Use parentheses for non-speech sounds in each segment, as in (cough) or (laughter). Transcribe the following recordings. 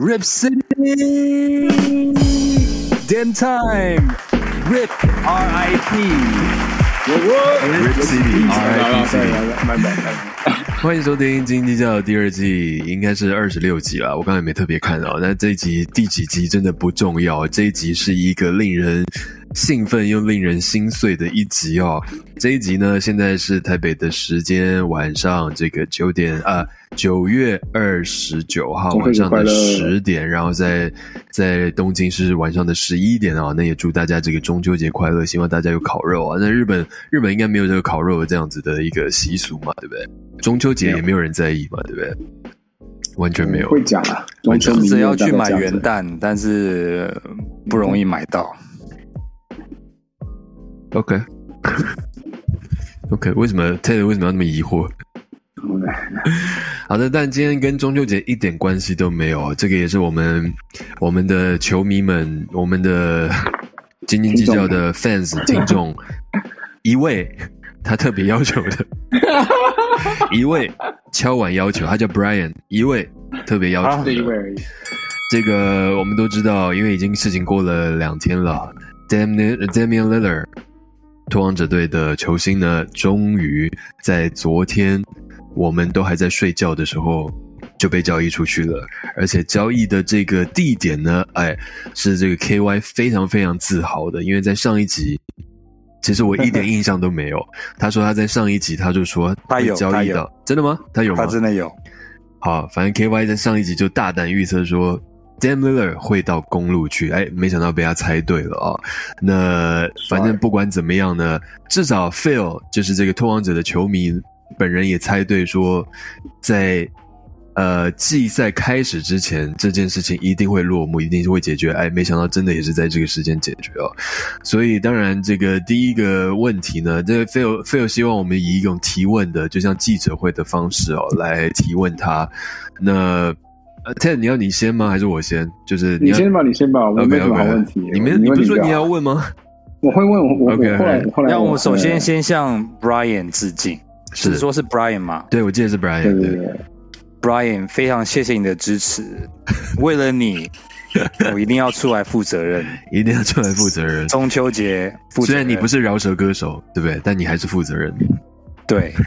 Rip City Damn Time Rip R I P Rip City R I P City，慢慢慢慢。欢迎收听《金鸡叫》第二季，应该是二十六集了。我刚才没特别看到，那这一集第几集真的不重要，这一集是一个令人兴奋又令人心碎的一集哦。这一集呢，现在是台北的时间晚上这个九点啊，九月二十九号晚上的十点，然后在在东京是晚上的十一点啊。那也祝大家这个中秋节快乐，希望大家有烤肉啊。那日本日本应该没有这个烤肉的这样子的一个习俗嘛，对不对？中秋节也没有人在意嘛，对不对？完全没有。会讲啊，完全只要去买元旦，但是不容易买到。OK，OK，(laughs) 为什么 Ted 为什么要那么疑惑？(laughs) 好的，但今天跟中秋节一点关系都没有，这个也是我们我们的球迷们，我们的斤斤计较的 fans 听众一位他特别要求的，(laughs) (laughs) 一位敲碗要求，他叫 Brian，一位特别要求的这一位而已。这个我们都知道，因为已经事情过了两天了。Damian Damian Lillard，拓荒者队的球星呢，终于在昨天，我们都还在睡觉的时候就被交易出去了。而且交易的这个地点呢，哎，是这个 KY 非常非常自豪的，因为在上一集，其实我一点印象都没有。(laughs) 他说他在上一集他就说他有交易到，真的吗？他有吗？他真的有。好，反正 KY 在上一集就大胆预测说。Dam Lillard 会到公路去，哎，没想到被他猜对了啊！那反正不管怎么样呢，至少 Phil 就是这个拓荒者的球迷本人也猜对说，在呃季赛开始之前，这件事情一定会落幕，一定是会解决。哎，没想到真的也是在这个时间解决哦。所以当然，这个第一个问题呢，这个 Phil Phil 希望我们以一种提问的，就像记者会的方式哦，来提问他。那呃，Ted，你要你先吗？还是我先？就是你先吧，你先吧，我没什么好问题。你们，你不是说你要问吗？(laughs) 我会问，我我后来后来。那我首先先向 Brian 致敬，是说是 Brian 吗？对，我记得是 Brian。对对对，Brian，非常谢谢你的支持，为了你，我一定要出来负责任，(laughs) 一定要出来负责任。中秋节，虽然你不是饶舌歌手，对不对？但你还是负责任。对。(laughs)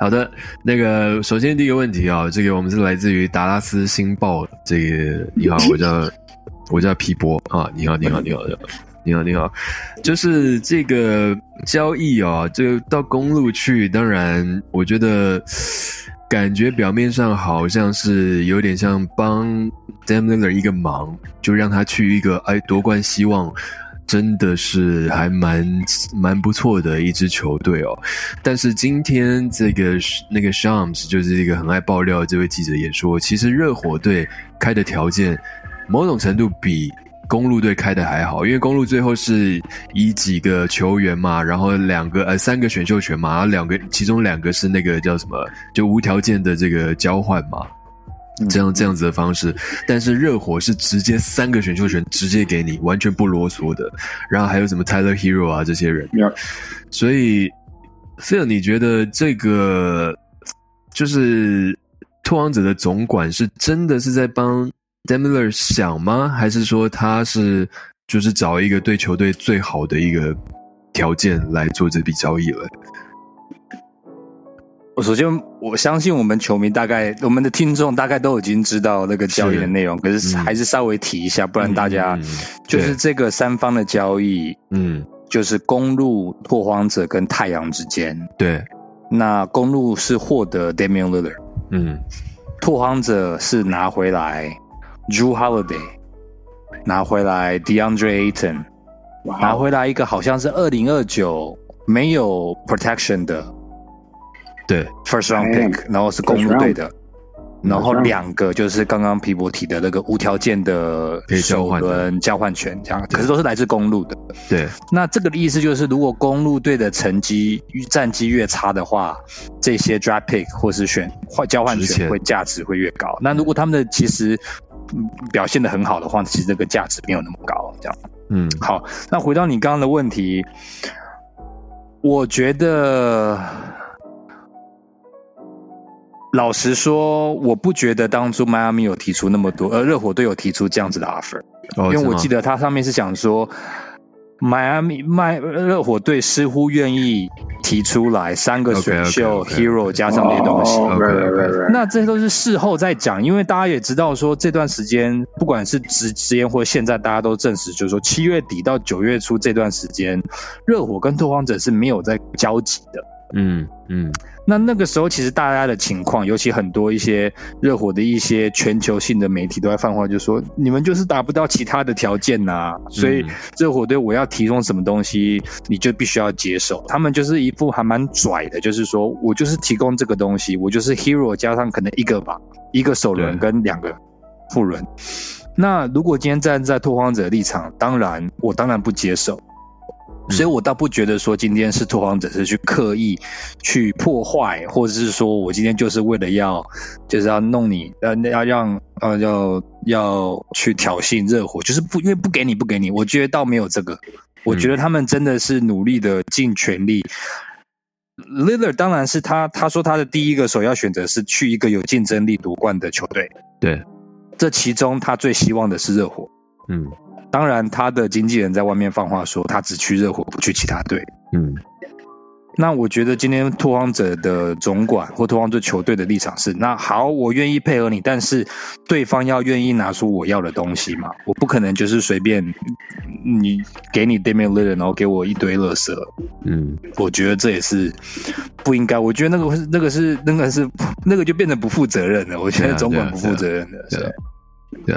好的，那个首先第一个问题啊，这个我们是来自于达拉斯星报，这个你好，我叫我叫皮博啊，你好，你好，你好，你好，你好，就是这个交易啊，这个到公路去，当然我觉得感觉表面上好像是有点像帮 Dam Lillard 一个忙，就让他去一个哎夺冠希望。真的是还蛮蛮不错的一支球队哦，但是今天这个那个 Shams 就是一个很爱爆料的这位记者也说，其实热火队开的条件某种程度比公路队开的还好，因为公路最后是以几个球员嘛，然后两个呃三个选秀权嘛，然后两个其中两个是那个叫什么就无条件的这个交换嘛。这样这样子的方式，但是热火是直接三个选秀权直接给你，完全不啰嗦的。然后还有什么 Tyler Hero 啊这些人，所以 Phil，你觉得这个就是拓荒者的总管是真的是在帮 Demiller 想吗？还是说他是就是找一个对球队最好的一个条件来做这笔交易了？我首先，我相信我们球迷大概，我们的听众大概都已经知道那个交易的内容，可是还是稍微提一下，不然大家就是这个三方的交易，嗯，就是公路、拓荒者跟太阳之间，对，那公路是获得 Damian Lillard，嗯，拓荒者是拿回来 Drew Holiday，拿回来 DeAndre Ayton，拿回来一个好像是二零二九没有 protection 的。对，first round pick，然后是公路队的，然后两个就是刚刚皮博提的那个无条件的首轮交换权，这样，可是都是来自公路的。对，那这个的意思就是，如果公路队的成绩战绩越差的话，这些 draft pick 或是选换交换权会价值会越高。那如果他们的其实表现的很好的话，其实这个价值没有那么高，这样。嗯，好，那回到你刚刚的问题，我觉得。老实说，我不觉得当初迈阿密有提出那么多，呃，热火队有提出这样子的 offer，因为我记得他上面是想说。迈阿密迈热火队似乎愿意提出来三个选秀 hero 加上这些东西，那这些都是事后再讲，因为大家也知道说这段时间不管是之前或现在，大家都证实就是说七月底到九月初这段时间，热火跟拓荒者是没有在交集的。嗯嗯，那那个时候其实大家的情况，尤其很多一些热火的一些全球性的媒体都在放话，就说你们就是达不到其他的条件呐，所以热火队我要提供什么东西，你就必须要接受。他们就是一副还蛮拽的，就是说我就是提供这个东西，我就是 hero 加上可能一个吧，一个首轮跟两个副轮。那如果今天站在拓荒者立场，当然我当然不接受。所以我倒不觉得说今天是拓荒者是去刻意去破坏，或者是说我今天就是为了要就是要弄你，呃，要让呃要要去挑衅热火，就是不因为不给你不给你，我觉得倒没有这个，我觉得他们真的是努力的尽全力。Lillard 当然是他他说他的第一个首要选择是去一个有竞争力夺冠的球队，对，这其中他最希望的是热火，嗯。当然，他的经纪人在外面放话说，他只去热火，不去其他队。嗯，那我觉得今天拓荒者的总管或拓荒者球队的立场是，那好，我愿意配合你，但是对方要愿意拿出我要的东西嘛，我不可能就是随便你给你对面 l i l 然后给我一堆垃圾。嗯，我觉得这也是不应该，我觉得那个是那个是那个是那个就变得不负责任了。我觉得总管不负责任的，对，对。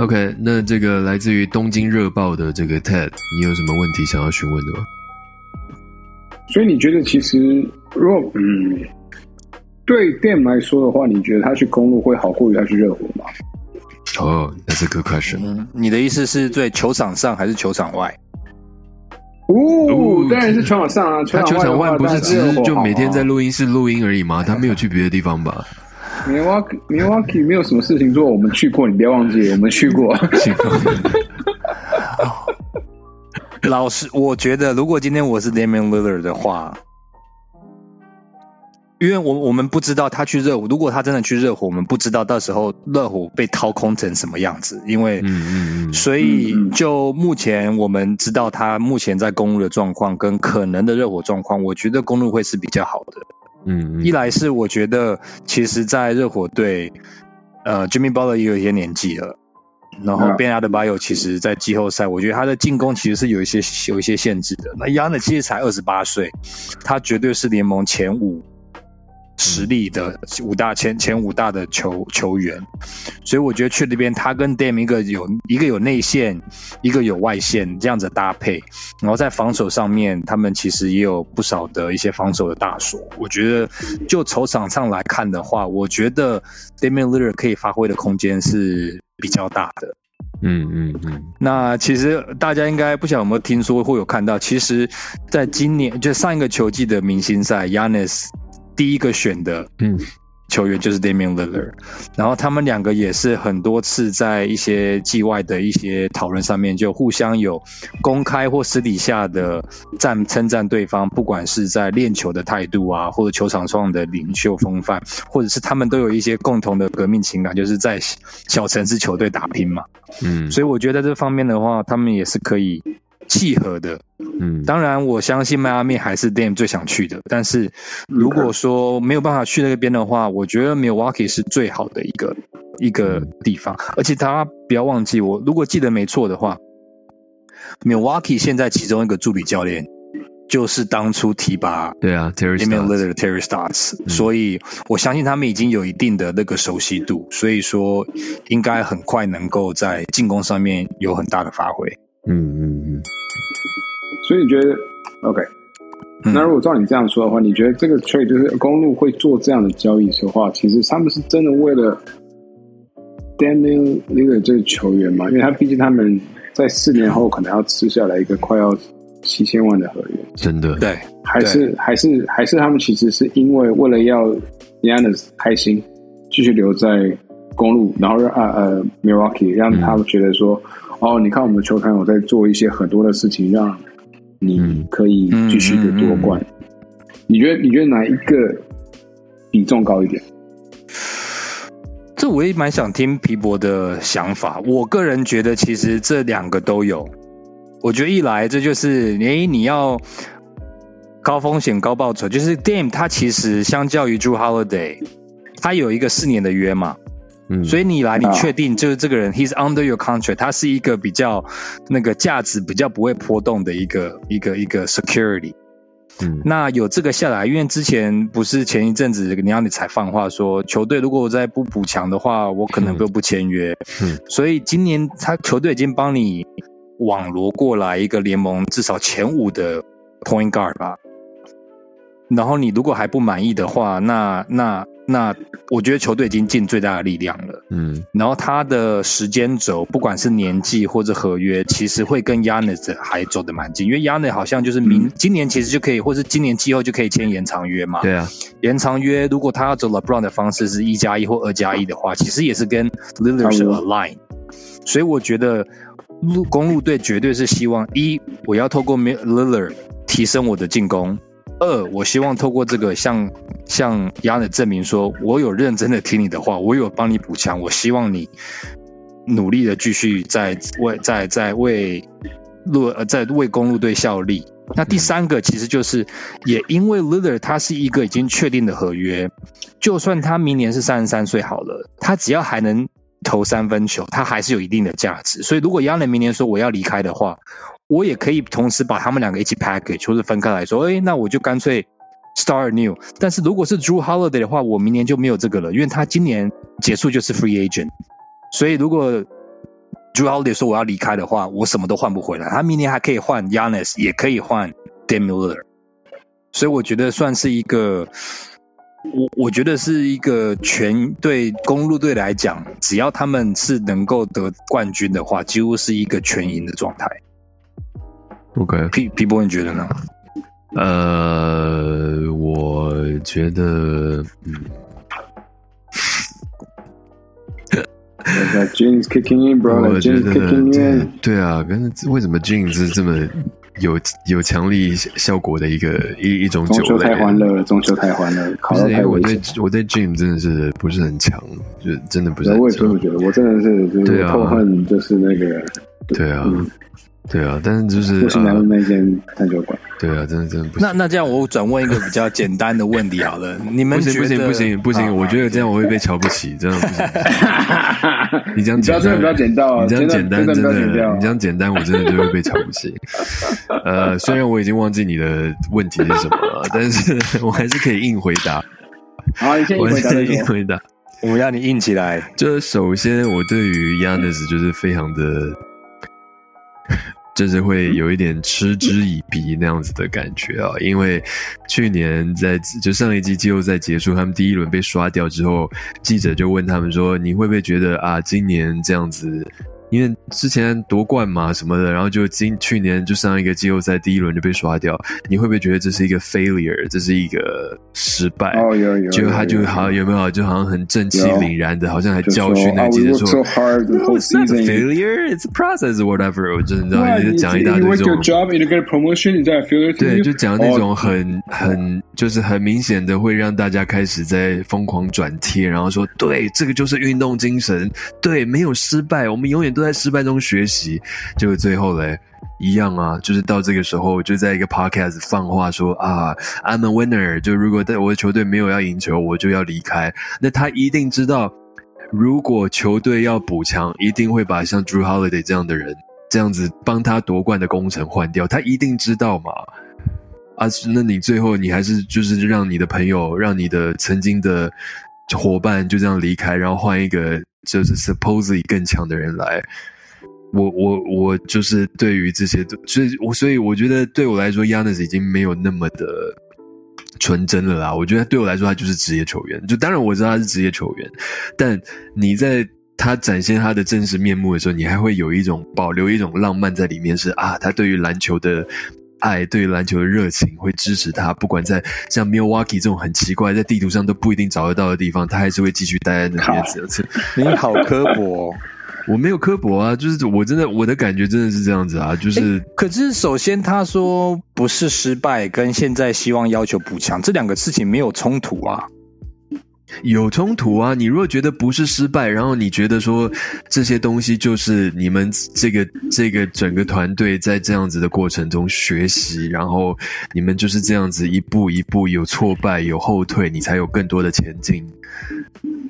OK，那这个来自于东京热报的这个 Ted，你有什么问题想要询问的吗？所以你觉得其实，如果嗯，对店来说的话，你觉得他去公路会好过于他去热火吗？哦，那是 good question。你的意思是对球场上还是球场外？哦，当然是球场上啊。他球场外不是只是就每天在录音室录音而已吗？他没有去别的地方吧？Milwaukee，Milwaukee 没有什么事情做，我们去过，你别忘记，我们去过。(laughs) 老师，我觉得如果今天我是 Damian Lillard 的话，因为我我们不知道他去热火，如果他真的去热火，我们不知道到时候热火被掏空成什么样子。因为，所以就目前我们知道他目前在公路的状况跟可能的热火状况，我觉得公路会是比较好的。嗯，一来是我觉得，其实，在热火队，呃，Jimmy Butler 也有一些年纪了，然后 Ben Adebayo 其实，在季后赛，我觉得他的进攻其实是有一些有一些限制的。那 Young 其实才二十八岁，他绝对是联盟前五。实力的五大前前五大的球球员，所以我觉得去那边他跟 Dam 一个有一个有内线，一个有外线这样子搭配，然后在防守上面，他们其实也有不少的一些防守的大锁。我觉得就球场上来看的话，我觉得 Damian Lillard 可以发挥的空间是比较大的。嗯嗯嗯。那其实大家应该不晓得有没有听说或有看到，其实在今年就上一个球季的明星赛，Yanis。第一个选的球员就是 Damian Lillard，然后他们两个也是很多次在一些季外的一些讨论上面，就互相有公开或私底下的赞称赞对方，不管是在练球的态度啊，或者球场上的领袖风范，或者是他们都有一些共同的革命情感，就是在小城市球队打拼嘛。嗯，所以我觉得这方面的话，他们也是可以。契合的，嗯，当然我相信迈阿密还是 Dame 最想去的，但是如果说没有办法去那边的话，我觉得 Milwaukee 是最好的一个一个地方，而且大家不要忘记，我如果记得没错的话，Milwaukee 现在其中一个助理教练就是当初提拔对啊 Terry Terry Stotts，所以我相信他们已经有一定的那个熟悉度，所以说应该很快能够在进攻上面有很大的发挥，嗯嗯嗯。所以你觉得，OK？那如果照你这样说的话，你觉得这个 trade 就是公路会做这样的交易的话，其实他们是真的为了 Daniel Lillard 这个球员嘛？因为他毕竟他们在四年后可能要吃下来一个快要七千万的合约，真的？对，还是还是还是他们其实是因为为了要 Yanis 开心，继续留在公路，然后让呃呃 Milwaukee 让他们觉得说，哦，你看我们的球团有在做一些很多的事情，让你可以继续的夺冠，你觉得你觉得哪一个比重高一点？这我也蛮想听皮博的想法。我个人觉得，其实这两个都有。我觉得一来这就是，哎，你要高风险高报酬，就是 Dame 他其实相较于 Drew Holiday，他有一个四年的约嘛。所以你来，你确定就是这个人，he's under your contract，他是一个比较那个价值比较不会波动的一个一个一个 security。嗯，那有这个下来，因为之前不是前一阵子你要你才放话说，球队如果我再不补强的话，我可能都不签约。嗯，所以今年他球队已经帮你网罗过来一个联盟至少前五的 point guard 吧。然后你如果还不满意的话，那那。那我觉得球队已经尽最大的力量了，嗯，然后他的时间轴，不管是年纪或者合约，其实会跟 Yanis 还走得蛮近，因为 Yanis 好像就是明今年其实就可以，或是今年季后就可以签延长约嘛，对啊，延长约如果他要走 LeBron 的方式是一加一或二加一的话，其实也是跟 Lillard 是 align，所以我觉得路公路队绝对是希望一我要透过 Lillard 提升我的进攻。二，我希望透过这个向向亚的证明，说我有认真的听你的话，我有帮你补强，我希望你努力的继续在为在在为路呃在为公路队效力。那第三个其实就是也因为 l i l l e r 他是一个已经确定的合约，就算他明年是三十三岁好了，他只要还能投三分球，他还是有一定的价值。所以如果亚内明年说我要离开的话，我也可以同时把他们两个一起 package，或者分开来说，哎，那我就干脆 start new。但是如果是 Drew Holiday 的话，我明年就没有这个了，因为他今年结束就是 free agent。所以如果 Drew Holiday 说我要离开的话，我什么都换不回来。他明年还可以换 Yanis，也可以换 d a m i l l e r。所以我觉得算是一个，我我觉得是一个全对公路队来讲，只要他们是能够得冠军的话，几乎是一个全赢的状态。OK，P P 波你觉得呢？呃，我觉得，嗯，(laughs) Jeans kicking in, bro. 我觉得，对对啊，跟为什么 Jeans 是这么有有强力效果的一个一一种酒类？中秋太欢乐了，中秋太欢乐。不是因为我对我对 Jeans 真的是不是很强，就真的不是。我也这么觉得，我真的是就是痛恨，就是那个，对啊。对啊，但是就是不是南那间探究馆。对啊，真的真的不行。那那这样，我转问一个比较简单的问题好了，你们不行不行不行不行，我觉得这样我会被瞧不起，真的不行。(laughs) 你这样简单，不要简单啊！你这样简单真的，你这样简单，我真的就会被瞧不起。呃，虽然我已经忘记你的问题是什么了，但是我还是可以硬回答。好，你先硬回答。我们要你硬起来。就是首先，我对于 Yanis 就是非常的。就是会有一点嗤之以鼻那样子的感觉啊，因为去年在就上一季季后赛结束，他们第一轮被刷掉之后，记者就问他们说：“你会不会觉得啊，今年这样子？”因为之前夺冠嘛什么的，然后就今去年就上一个季后赛第一轮就被刷掉，你会不会觉得这是一个 failure，这是一个失败？哦有有，就他就好像有没有就好像很正气凛然的，好像还教训那记者说，It's not a failure, it's a process, whatever。我就你知道，就讲一大堆这种。对，就讲那种很很就是很明显的会让大家开始在疯狂转贴，然后说对，这个就是运动精神，对，没有失败，我们永远都。在失败中学习，结果最后嘞，一样啊，就是到这个时候，就在一个 podcast 放话说啊，I'm a winner。就如果在我的球队没有要赢球，我就要离开。那他一定知道，如果球队要补强，一定会把像 Drew Holiday 这样的人，这样子帮他夺冠的功臣换掉。他一定知道嘛？啊，那你最后你还是就是让你的朋友，让你的曾经的伙伴就这样离开，然后换一个。就是 supposedly 更强的人来，我我我就是对于这些，所以我所以我觉得对我来说，Yanis 已经没有那么的纯真了啦。我觉得对我来说，他就是职业球员。就当然我知道他是职业球员，但你在他展现他的真实面目的时候，你还会有一种保留一种浪漫在里面，是啊，他对于篮球的。爱对篮球的热情会支持他，不管在像 Milwaukee 这种很奇怪，在地图上都不一定找得到的地方，他还是会继续待在那边。(laughs) 你好刻薄，(laughs) 我没有刻薄啊，就是我真的我的感觉真的是这样子啊，就是。可是首先他说不是失败，跟现在希望要求补强这两个事情没有冲突啊。有冲突啊！你如果觉得不是失败，然后你觉得说这些东西就是你们这个这个整个团队在这样子的过程中学习，然后你们就是这样子一步一步有挫败有后退，你才有更多的前进。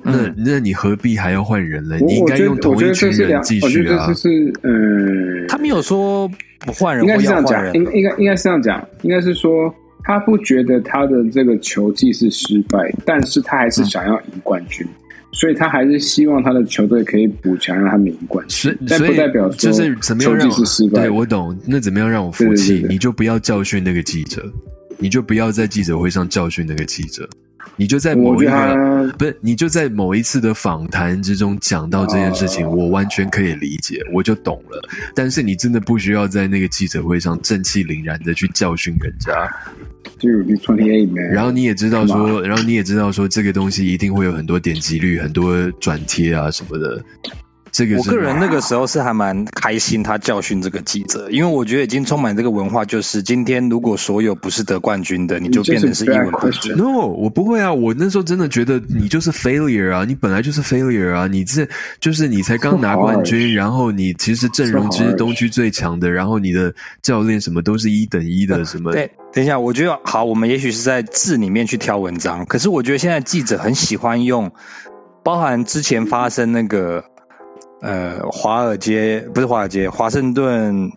那那你何必还要换人呢？你应该用同一群人继续啊！就是嗯，他没有说不换人，应该是这样讲，应应该应该是这样讲，应该是说。他不觉得他的这个球技是失败，但是他还是想要赢冠军，所以他还是希望他的球队可以补强，让他们赢冠军。但不代表就是怎么样让是失败。对我懂，那怎么样让我服气？你就不要教训那个记者，你就不要在记者会上教训那个记者。你就在某一个不是，你就在某一次的访谈之中讲到这件事情，我完全可以理解，我就懂了。但是你真的不需要在那个记者会上正气凛然的去教训人家。然后你也知道说，然后你也知道说，这个东西一定会有很多点击率、很多转贴啊什么的。这个我个人那个时候是还蛮开心，他教训这个记者，因为我觉得已经充满这个文化，就是今天如果所有不是得冠军的，你就变成是一文不值。No，我不会啊，我那时候真的觉得你就是 failure 啊，你本来就是 failure 啊，你这就是你才刚拿冠军，然后你其实阵容其实东区最强的，然后你的教练什么都是一等一的，什么？对，等一下，我觉得好，我们也许是在字里面去挑文章，可是我觉得现在记者很喜欢用，包含之前发生那个。呃，华尔街不是华尔街，华盛顿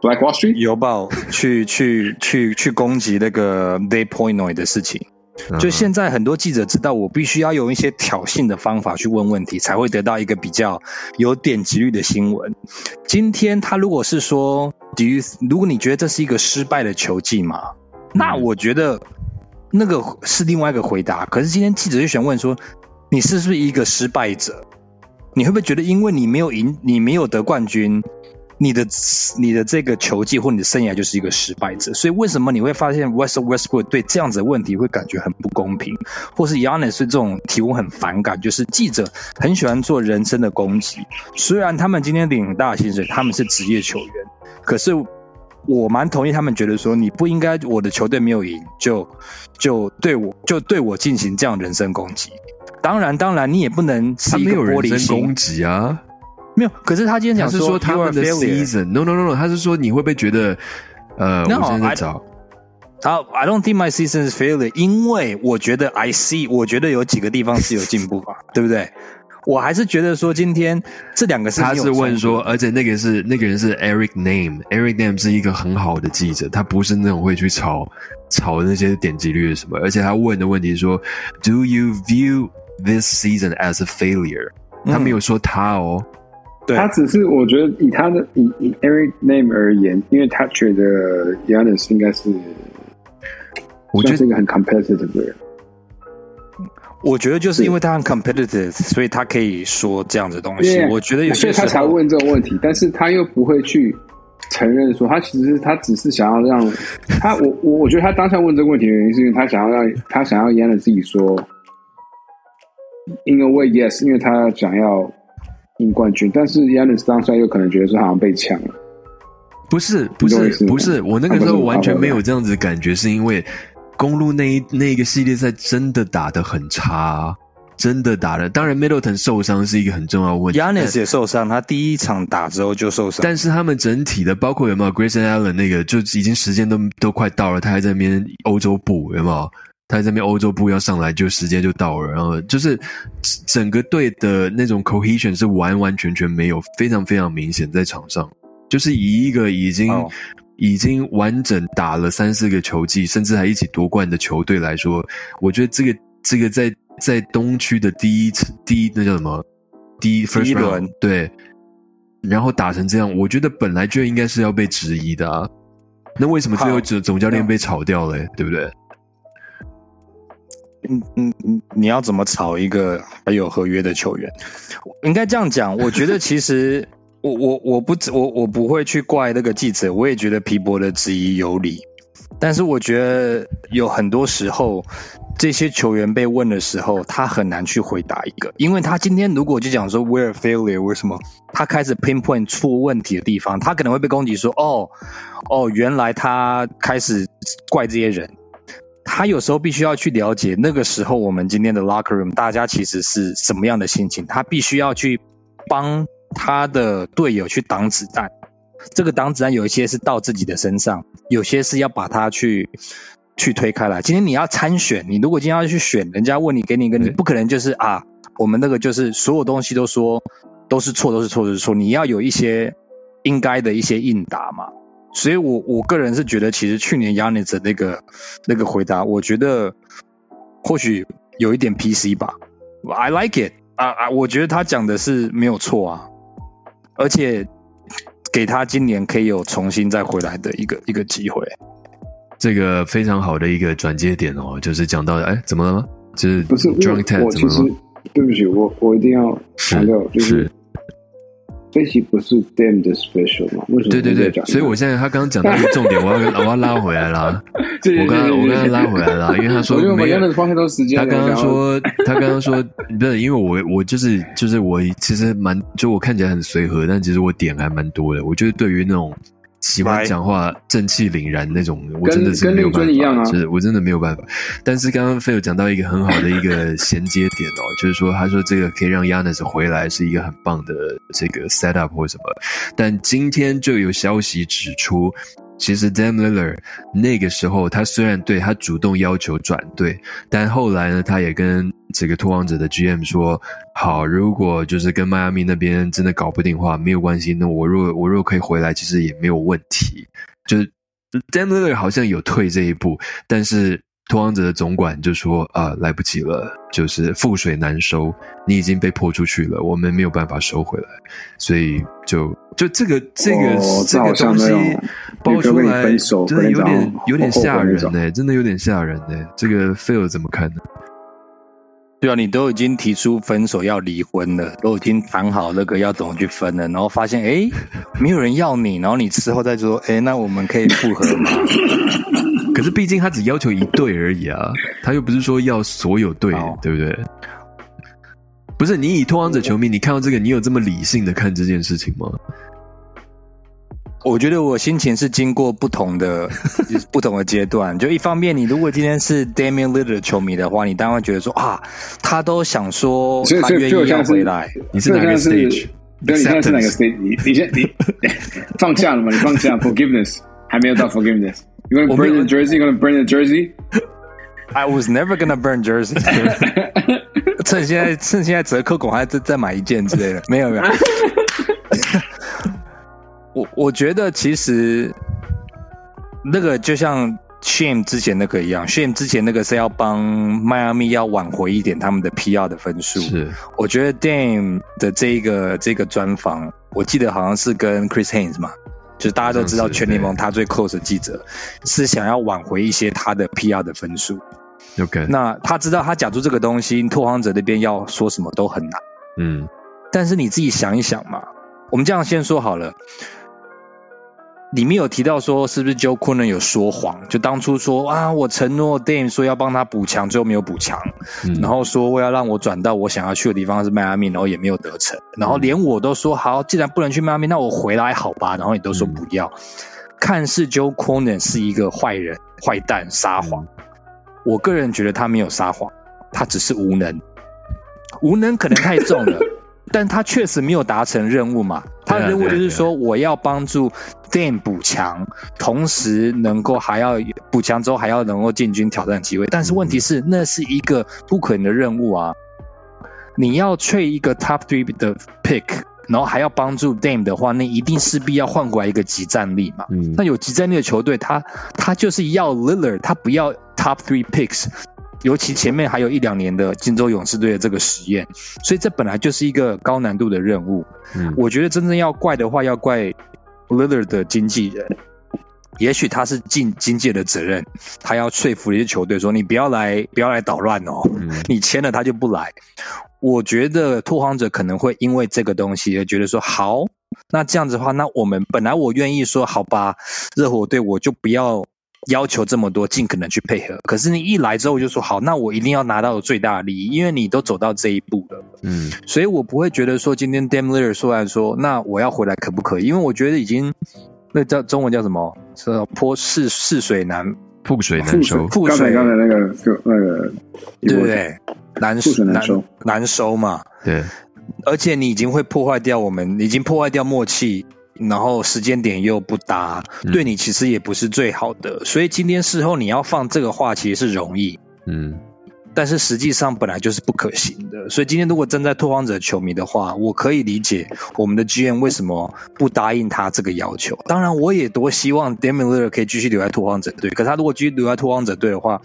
Black Wall Street 邮报 (laughs) 去去去去攻击那个 Daypoint 的事情。就现在很多记者知道，我必须要用一些挑衅的方法去问问题，才会得到一个比较有点击率的新闻。今天他如果是说，Do you？如果你觉得这是一个失败的球技嘛，那我觉得那个是另外一个回答。可是今天记者就想问说，你是不是一个失败者？你会不会觉得，因为你没有赢，你没有得冠军，你的你的这个球技或你的生涯就是一个失败者？所以为什么你会发现 West Westbrook 对这样子的问题会感觉很不公平，或是 Yannis 对这种提问很反感？就是记者很喜欢做人身的攻击。虽然他们今天领大薪水，他们是职业球员，可是我蛮同意他们觉得说，你不应该我的球队没有赢，就就对我就对我进行这样人身攻击。当然，当然，你也不能是一个玻璃心。攻击啊！没有，可是他今天讲是说他们的 season，no no no no，他是说你会不会觉得，呃，我现在找，好，I don't think my season is failure，因为我觉得 I see，我觉得有几个地方是有进步吧，(laughs) 对不对？我还是觉得说今天这两个是他是问说，而且那个是那个人是 Eric Name，Eric Name 是一个很好的记者，他不是那种会去炒炒那些点击率什么，而且他问的问题说，Do you view This season as a failure，他没有说他哦，对他只是我觉得以他的以以 Eric name 而言，因为他觉得 Yanis 应该是，我觉得是一个很 competitive 的人。我觉得就是因为他很 competitive，所以他可以说这样的东西。我觉得有些他才问这个问题，但是他又不会去承认说他其实他只是想要让他我我我觉得他当下问这个问题的原因是因为他想要让他想要 Yanis 自己说。In a way, yes，因为他想要赢冠军，但是 Yanis 当下又可能觉得说好像被抢了。不是，不是，不是，我那个时候完全没有这样子感觉，是因为公路那一那个系列赛真的打得很差，真的打的。当然，Middleton 受伤是一个很重要问题，Yanis 也受伤，他第一场打之后就受伤。但是他们整体的，包括有没有 Grayson Allen 那个，就已经时间都都快到了，他还在那边欧洲补，有没有？他这边欧洲部要上来，就时间就到了，然后就是整个队的那种 cohesion 是完完全全没有，非常非常明显在场上。就是以一个已经已经完整打了三四个球季，甚至还一起夺冠的球队来说，我觉得这个这个在在东区的第一次第一那叫什么第一 first round 对，然后打成这样，我觉得本来就应该是要被质疑的啊。那为什么最后总总教练被炒掉了？对不对？嗯嗯嗯，你要怎么炒一个还有合约的球员？应该这样讲，我觉得其实 (laughs) 我我我不我我不会去怪那个记者，我也觉得皮博的质疑有理，但是我觉得有很多时候这些球员被问的时候，他很难去回答一个，因为他今天如果就讲说 we're failure，为什么他开始 pinpoint 出问题的地方，他可能会被攻击说哦哦，原来他开始怪这些人。他有时候必须要去了解那个时候我们今天的 locker room 大家其实是什么样的心情，他必须要去帮他的队友去挡子弹。这个挡子弹有一些是到自己的身上，有些是要把他去去推开来。今天你要参选，你如果今天要去选，人家问你给你一个，你不可能就是啊，我们那个就是所有东西都说都是错，都是错，都是错。你要有一些应该的一些应答嘛。所以，我我个人是觉得，其实去年 Yanis 的那个那个回答，我觉得或许有一点 PC 吧。I like it 啊啊，我觉得他讲的是没有错啊，而且给他今年可以有重新再回来的一个一个机会。这个非常好的一个转接点哦，就是讲到哎，怎么了吗？就是不是 Drunk Ted 怎么了？对不起，我我一定要强调，就是。这期不是 Dam 的 special 吗？为什么？对对对，所以我现在他刚刚讲到一个重点，我要我要拉回来了。(laughs) 我刚刚我刚刚拉回来了，因为他说没有。他刚刚说他刚刚说不是，因为我我就是就是我其实蛮就我看起来很随和，但其实我点还蛮多的。我觉得对于那种。喜欢讲话、正气凛然那种，我真的是没有办法，就是我真的没有办法。但是刚刚菲友讲到一个很好的一个衔接点哦，(laughs) 就是说他说这个可以让 Yanis 回来是一个很棒的这个 set up 或什么。但今天就有消息指出。其实 Dam l i l l e r 那个时候，他虽然对他主动要求转队，但后来呢，他也跟这个拓荒者的 GM 说：“好，如果就是跟迈阿密那边真的搞不定的话，没有关系，那我若我若可以回来，其实也没有问题。”就是 Dam Lillard 好像有退这一步，但是。托王者的总管就说：“啊，来不及了，就是覆水难收，你已经被泼出去了，我们没有办法收回来，所以就就这个这个这个东西爆出来，真的有点有点吓人呢，真的有点吓人呢。这个 Phil 怎么看呢？对啊，你都已经提出分手要离婚了，都已经谈好那个要怎么去分了，然后发现哎，没有人要你，然后你之后再说，哎，那我们可以复合吗？” (laughs) 可是毕竟他只要求一对而已啊，他又不是说要所有对，对不对？不是你以托荒者球迷，你看到这个，你有这么理性的看这件事情吗？我觉得我心情是经过不同的 (laughs) 不同的阶段。就一方面，你如果今天是 Damian Lillard 球迷的话，你当然觉得说啊，他都想说他愿意要回来。你是哪个 stage？对，你现在是哪个 stage？你你先你 (laughs) 放假了吗？你放假 forgiveness 还没有到 forgiveness。You're gonna burn the jersey? You're gonna burn the jersey? I was never gonna burn jersey. 趁现在趁现在折扣，我还再再买一件之类的。没有没有。我我觉得其实那个就像 Shame 之前那个一样，Shame 之前那个是要帮迈阿密要挽回一点他们的 PR 的分数。是，我觉得 Dame 的这个这个专访，我记得好像是跟 Chris Haynes 嘛。就大家都知道，全联盟他最 close 的记者是想要挽回一些他的 PR 的分数。OK，那他知道他讲出这个东西，拓荒者那边要说什么都很难。嗯，但是你自己想一想嘛，我们这样先说好了。里面有提到说，是不是 Joe Quinn 有说谎？就当初说啊，我承诺 Dame 说要帮他补强，最后没有补强，然后说我要让我转到我想要去的地方是迈阿密，然后也没有得逞，然后连我都说好，既然不能去迈阿密，那我回来好吧？然后你都说不要。看似 Joe Quinn 是一个坏人、坏蛋、撒谎，我个人觉得他没有撒谎，他只是无能，无能可能太重了。(laughs) 但他确实没有达成任务嘛？他的任务就是说，我要帮助 Dame 补强，同时能够还要补强之后还要能够进军挑战机会。但是问题是，那是一个不可能的任务啊！你要 trade 一个 top three 的 pick，然后还要帮助 Dame 的话，那一定势必要换过来一个集战力嘛？那有集战力的球队，他他就是要 Lillard，他不要 top three picks。尤其前面还有一两年的金州勇士队的这个实验，所以这本来就是一个高难度的任务。嗯，我觉得真正要怪的话，要怪 Lillard 的经纪人。也许他是尽经纪的责任，他要说服一些球队说：“你不要来，不要来捣乱哦。”你签了他就不来。我觉得拓荒者可能会因为这个东西而觉得说：“好，那这样子的话，那我们本来我愿意说好吧，热火队我就不要。”要求这么多，尽可能去配合。可是你一来之后就说好，那我一定要拿到最大的利益，因为你都走到这一步了。嗯，所以我不会觉得说今天 Dam Lillard 说完说，那我要回来可不可以？因为我觉得已经那叫中文叫什么？是泼逝逝水难覆水难收。覆水刚才那个就那个，对不对？难收难收难收嘛。对，而且你已经会破坏掉我们，已经破坏掉默契，然后时间点又不搭，对你其实也不是最好的。所以今天事后你要放这个话，其实是容易。嗯。但是实际上本来就是不可行的，所以今天如果站在拓荒者球迷的话，我可以理解我们的 GM 为什么不答应他这个要求。当然，我也多希望 Damian Lillard 可以继续留在拓荒者队。可他如果继续留在拓荒者队的话，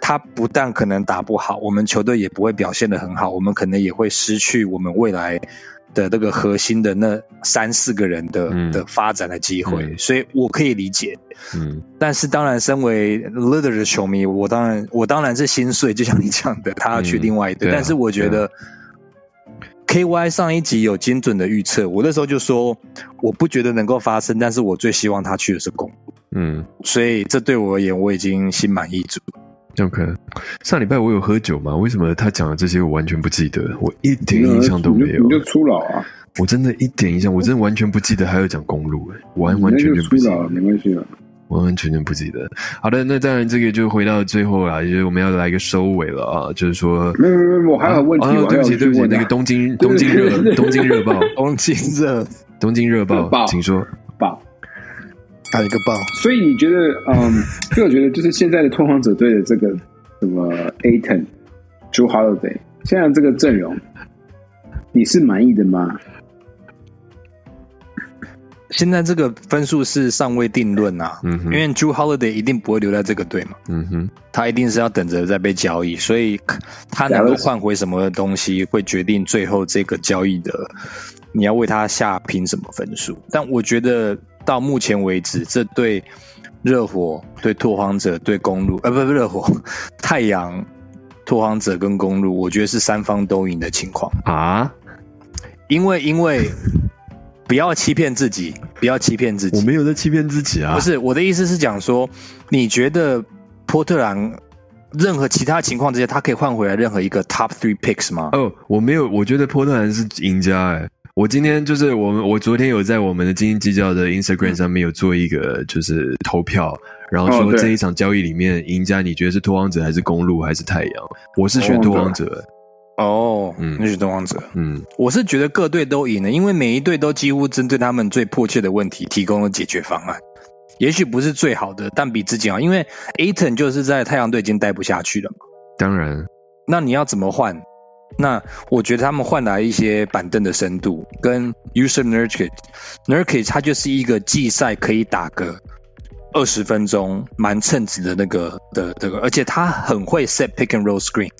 他不但可能打不好，我们球队也不会表现的很好，我们可能也会失去我们未来。的那个核心的那三四个人的的发展的机会，所以我可以理解。嗯，但是当然，身为 Leader 的球迷，我当然我当然是心碎，就像你讲的，他要去另外一队。但是我觉得 KY 上一集有精准的预测，我那时候就说我不觉得能够发生，但是我最希望他去的是公。嗯，所以这对我而言，我已经心满意足。OK，上礼拜我有喝酒吗？为什么他讲的这些我完全不记得？我一点印象都没有。你就初老啊！我真的一点印象，我真的完全不记得还有讲公路，完完全全不记得。没关系啊，完完全全不记得。好的，那当然这个就回到最后了，就是我们要来一个收尾了啊，就是说，没有没有，我还有问题，对不起对不起，那个东京 (laughs) 东京热东京热报东京热东京热报，(laughs) 请说报。打一个棒，所以你觉得，嗯，(laughs) 所以我觉得就是现在的拓荒者队的这个什么 Aton，Joe Holiday，现在这个阵容，你是满意的吗？现在这个分数是尚未定论啊，嗯，因为 Joe Holiday 一定不会留在这个队嘛，嗯哼，他一定是要等着再被交易，所以他能够换回什么东西，会决定最后这个交易的你要为他下凭什么分数。但我觉得。到目前为止，这对热火、对拓荒者、对公路，呃，不不，热火、(laughs) 太阳、拓荒者跟公路，我觉得是三方都赢的情况啊。因为因为不要欺骗自己，不要欺骗自己。我没有在欺骗自己啊。不是，我的意思是讲说，你觉得波特兰任何其他情况之下，他可以换回来任何一个 top three picks 吗？哦，我没有，我觉得波特兰是赢家哎。我今天就是我们，我昨天有在我们的斤斤计较的 Instagram 上面有做一个就是投票，然后说这一场交易里面赢家你觉得是拓荒者还是公路还是太阳？我是选拓荒者。哦，嗯，那是东王者。嗯，我是觉得各队都赢了，因为每一队都几乎针对他们最迫切的问题提供了解决方案。也许不是最好的，但比之前好，因为 Aton 就是在太阳队已经待不下去了嘛。当然。那你要怎么换？那我觉得他们换来一些板凳的深度，跟 User Nurkic，Nurkic 他就是一个季赛可以打个二十分钟蛮称职的那个的这个，而且他很会 set pick and roll screen。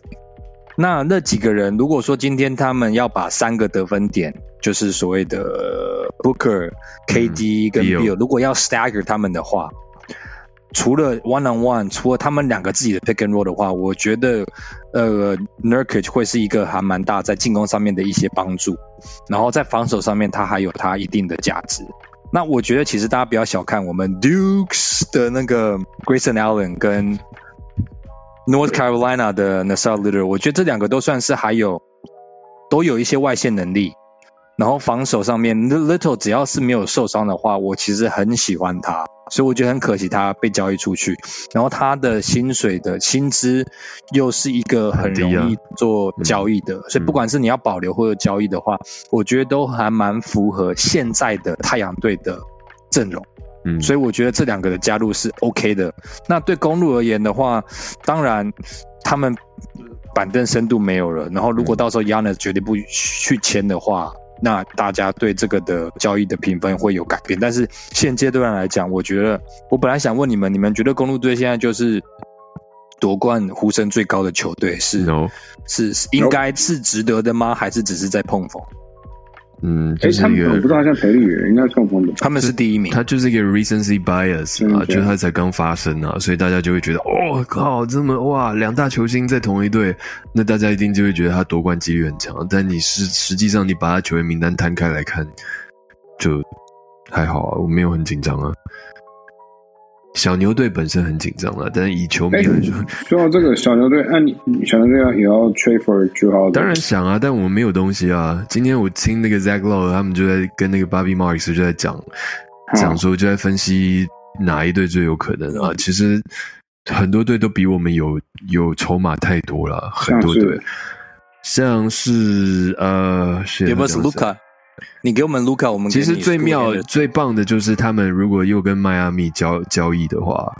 那那几个人，如果说今天他们要把三个得分点，就是所谓的 Booker、KD 跟 Bill，如果要 stagger 他们的话。除了 one on one，除了他们两个自己的 pick and roll 的话，我觉得呃 Nurkic 会是一个还蛮大在进攻上面的一些帮助，然后在防守上面他还有他一定的价值。那我觉得其实大家不要小看我们 Dukes 的那个 Grayson Allen 跟 North Carolina 的 Nasar Little，我觉得这两个都算是还有都有一些外线能力。然后防守上面，Little 只要是没有受伤的话，我其实很喜欢他，所以我觉得很可惜他被交易出去。然后他的薪水的薪资又是一个很容易做交易的，所以不管是你要保留或者交易的话，我觉得都还蛮符合现在的太阳队的阵容。嗯，所以我觉得这两个的加入是 OK 的。那对公路而言的话，当然他们板凳深度没有了，然后如果到时候 Yanis 决定不去签的话。那大家对这个的交易的评分会有改变，但是现阶段来讲，我觉得我本来想问你们，你们觉得公路队现在就是夺冠呼声最高的球队，是是应该是值得的吗？还是只是在碰风？嗯，就是一个我不知道像赔率应该共同的，他们是第一名，他就是一个 recency bias 啊，就他才刚发生啊，所以大家就会觉得，哦靠，这么哇，两大球星在同一队，那大家一定就会觉得他夺冠几率很强。但你实实际上你把他球员名单摊开来看，就还好啊，我没有很紧张啊。小牛队本身很紧张了，但是以球迷来说，说到这个小牛队，那你小牛队要也要 trade for Holiday？当然想啊，但我们没有东西啊。今天我听那个 Zach Lowe 他们就在跟那个 Bobby Marks 就在讲，讲说就在分析哪一队最有可能啊。其实很多队都比我们有有筹码太多了，很多队，像是呃，有没有卢卡？你给我们卢卡，我们其实最妙、最棒的就是他们如果又跟迈阿密交交易的话。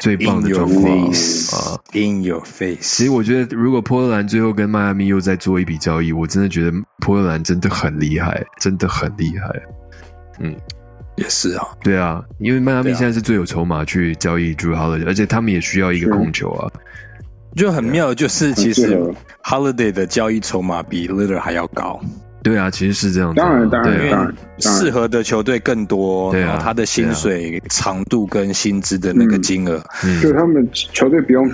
最棒的状况啊！In your face。其实我觉得，如果波特兰最后跟迈阿密又再做一笔交易，我真的觉得波特兰真的很厉害，真的很厉害。嗯，也是啊，对啊，因为迈阿密现在是最有筹码去交易 Drew Holiday，而且他们也需要一个控球啊。就很妙，就是其实 Holiday 的交易筹码比 l i t t e r 还要高。对啊，其实是这样。当然，当然，当然，适合的球队更多。对啊，他的薪水长度跟薪资的那个金额，就他们球队不用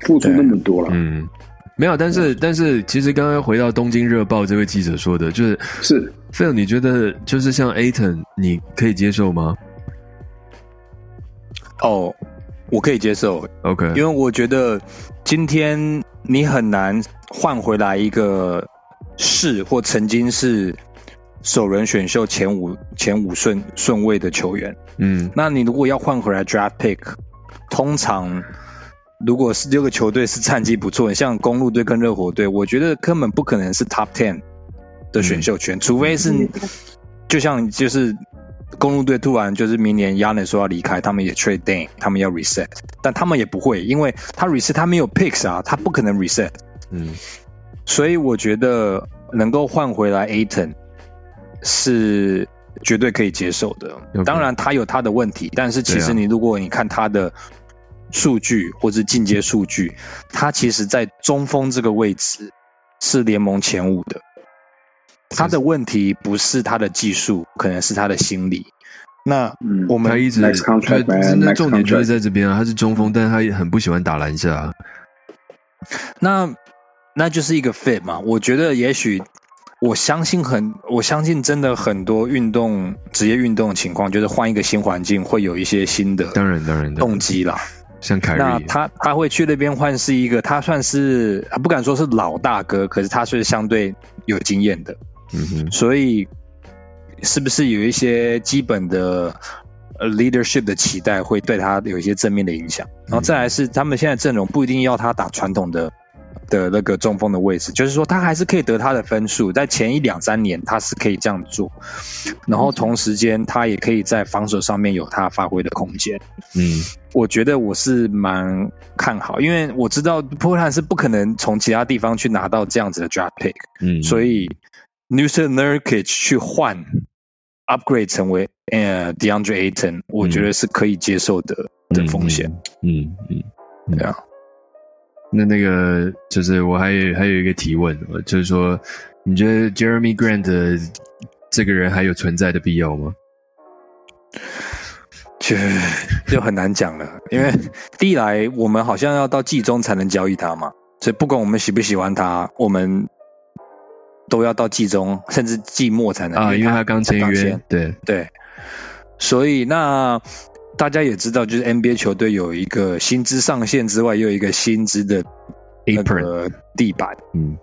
付出那么多了。嗯，没有，但是，但是，其实刚刚回到东京热报这位记者说的，就是是 Phil，你觉得就是像 Aton，你可以接受吗？哦，我可以接受。OK，因为我觉得今天你很难换回来一个。是或曾经是首轮选秀前五前五顺顺位的球员，嗯，那你如果要换回来 draft pick，通常如果是六个球队是战绩不错，像公路队跟热火队，我觉得根本不可能是 top ten 的选秀权，除非是就像就是公路队突然就是明年 Yanis 说要离开，他们也 trade down，他们要 reset，但他们也不会，因为他 reset 他没有 picks 啊，他不可能 reset，嗯。所以我觉得能够换回来 Aton 是绝对可以接受的。当然他有他的问题，但是其实你如果你看他的数据或者进阶数据，他其实在中锋这个位置是联盟前五的。他的问题不是他的技术，可能是他的心理。那我们他一直他那重点就是在这边啊，他是中锋，但是他也很不喜欢打篮下。那。那就是一个 fit 嘛，我觉得也许，我相信很，我相信真的很多运动职业运动的情况，就是换一个新环境会有一些新的，当然当然动机啦。像凯瑞，那他他会去那边换是一个，他算是不敢说是老大哥，可是他是相对有经验的，嗯哼，所以是不是有一些基本的 leadership 的期待会对他有一些正面的影响？然后再来是他们现在阵容不一定要他打传统的。的那个中锋的位置，就是说他还是可以得他的分数，在前一两三年他是可以这样做，然后同时间他也可以在防守上面有他发挥的空间。嗯，我觉得我是蛮看好，因为我知道波兰是不可能从其他地方去拿到这样子的 draft pick，嗯，所以 Newton Nurkic 去换 upgrade 成为呃 DeAndre Ayton，我觉得是可以接受的的风险。嗯嗯，对啊。那那个就是我还有还有一个提问，就是说，你觉得 Jeremy Grant 这个人还有存在的必要吗？(laughs) 就就很难讲了，因为第一来我们好像要到季中才能交易他嘛，所以不管我们喜不喜欢他，我们都要到季中甚至季末才能啊，因为他刚签约，对对，所以那。大家也知道，就是 NBA 球队有一个薪资上限之外，又有一个薪资的那个地板。嗯，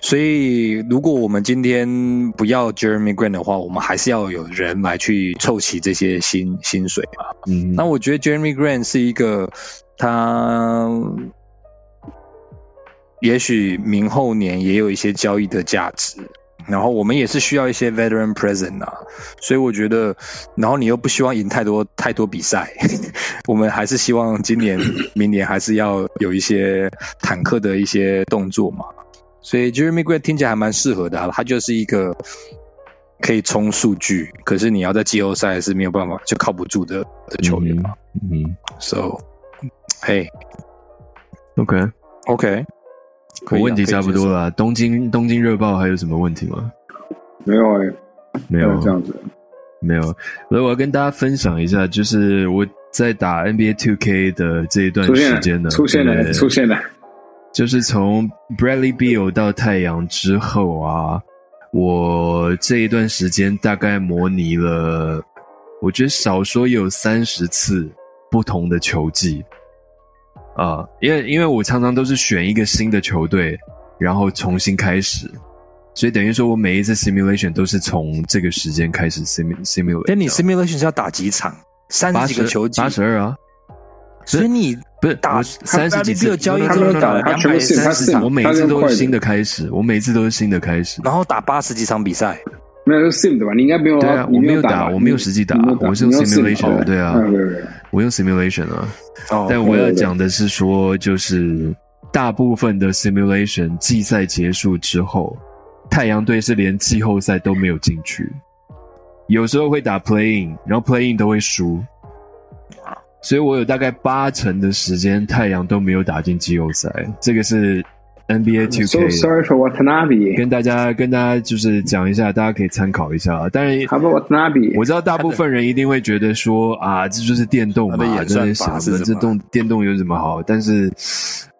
所以如果我们今天不要 Jeremy Grant 的话，我们还是要有人来去凑齐这些薪薪水嘛。嗯，那我觉得 Jeremy Grant 是一个，他也许明后年也有一些交易的价值。然后我们也是需要一些 veteran present 啊，所以我觉得，然后你又不希望赢太多太多比赛，(laughs) 我们还是希望今年、(laughs) 明年还是要有一些坦克的一些动作嘛。所以 Jeremy Grant 听起来还蛮适合的，他就是一个可以冲数据，可是你要在季后赛是没有办法就靠不住的的球员嘛。嗯，So，嘿，OK，OK。我问题差不多了。东京东京热报还有什么问题吗？没有哎，没有这样子，没有。所以我要跟大家分享一下，就是我在打 NBA Two K 的这一段时间呢，出现了，出现了。就是从 Bradley Beal 到太阳之后啊，我这一段时间大概模拟了，我觉得少说也有三十次不同的球技。啊，因为因为我常常都是选一个新的球队，然后重新开始，所以等于说我每一次 simulation 都是从这个时间开始 sim simulate。但你 simulation 是要打几场？三十几个球季？八十二啊？所以你不是打三十几次交易，他没有打，他全部三十场，我每次都是新的开始，我每次都是新的开始，然后打八十几场比赛，没有是 sim 的吧？你应该没有对啊，我没有打，我没有实际打，我是用 simulation，对啊，我用 simulation 啊。但我要讲的是说，就是大部分的 simulation 季赛结束之后，太阳队是连季后赛都没有进去，有时候会打 playing，然后 playing 都会输。所以我有大概八成的时间，太阳都没有打进季后赛。这个是 NBA Two K。So sorry for Watanabe。跟大家跟大家就是讲一下，大家可以参考一下。当然，How about Watanabe？我知道大部分人一定会觉得说啊，这就是电动嘛，这些小的这动电动有什么好？但是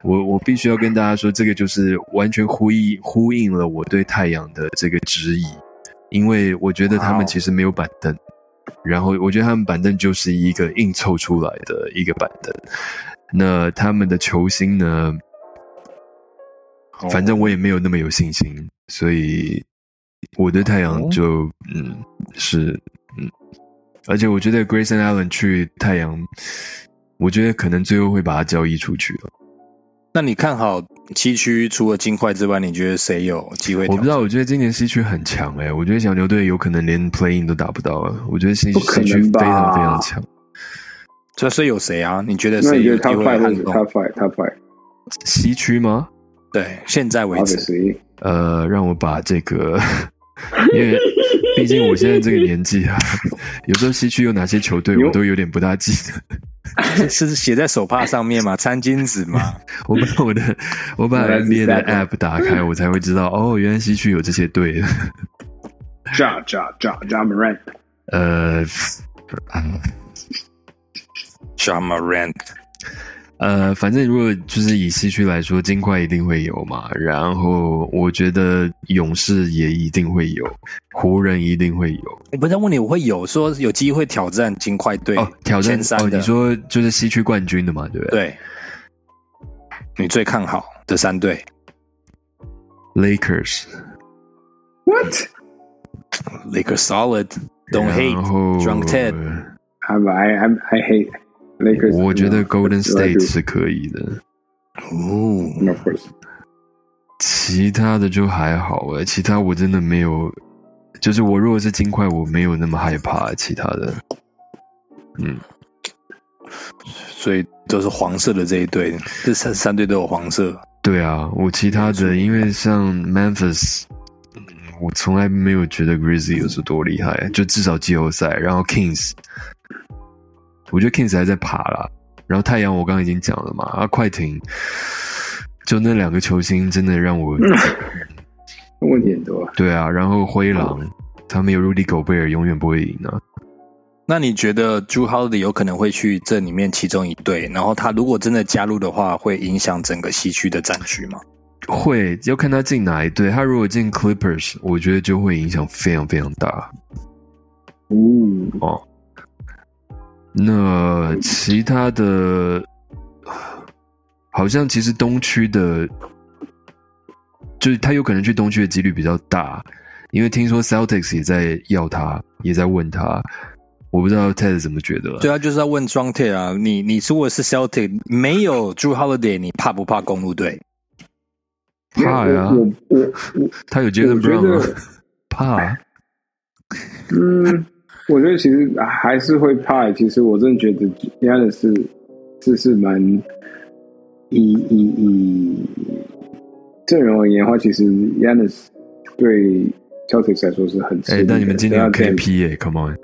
我我必须要跟大家说，这个就是完全呼应呼应了我对太阳的这个质疑，因为我觉得他们其实没有板凳。然后我觉得他们板凳就是一个硬凑出来的一个板凳。那他们的球星呢？反正我也没有那么有信心，所以我对太阳就嗯是嗯，而且我觉得 Grayson Allen 去太阳，我觉得可能最后会把他交易出去了。那你看好西区除了金块之外，你觉得谁有机会？我不知道，我觉得今年西区很强哎，我觉得小牛队有可能连 playing 都打不到啊。我觉得西西区非常非常强。这是有谁啊？你觉得谁有机会撼动？Top five，Top five，西区吗？对，现在为止。呃，让我把这个，(laughs) 因为毕竟我现在这个年纪啊，(laughs) 有时候西区有哪些球队，我都有点不大记得。(laughs) 是写在手帕上面吗？餐巾纸吗？我把我的我把 NBA 的 App 打开，我才会知道哦，原来西区有这些队。Ja Ja Ja Ja Morant，呃，Ja Morant。呃，反正如果就是以西区来说，金块一定会有嘛。然后我觉得勇士也一定会有，湖人一定会有。我不是问你，我会有说有机会挑战金块队哦，挑战三哦，你说就是西区冠军的嘛，对不对？对。你最看好的三队？Lakers。What？Lakers solid. Don't hate. Drunk Ted. I I'm I hate. 我觉得 Golden State 是可以的。哦，Of course。其他的就还好哎，其他我真的没有，就是我如果是金块，我没有那么害怕其他的。嗯，所以都是黄色的这一队，这三三队都有黄色。对啊，我其他的，因为像 Memphis，我从来没有觉得 Grizzlies 有多厉害，就至少季后赛，然后 Kings。我觉得 Kings 还在爬啦，然后太阳我刚刚已经讲了嘛，啊快艇，就那两个球星真的让我 (laughs) 问题很多。对啊，然后灰狼他们有 Rudy Gobert，永远不会赢啊。那你觉得 Drew Holiday 有可能会去这里面其中一队？然后他如果真的加入的话，会影响整个西区的战局吗？会，要看他进哪一队。他如果进 Clippers，我觉得就会影响非常非常大。哦。那其他的，好像其实东区的，就是他有可能去东区的几率比较大，因为听说 Celtics 也在要他，也在问他，我不知道 Ted 怎么觉得。对啊，就是要问庄 Ted 啊，你你如果是 Celtics 没有 Drew Holiday，你怕不怕公路队？怕呀，我我他有 Jalen Brown 怕。嗯。我觉得其实还是会怕。其实我真的觉得 Yanis 是是是蛮以以以阵容而言的话，其实 Yanis 对 Celtics 来说是很吃力。哎，但你们今年有 KP 耶，Come on！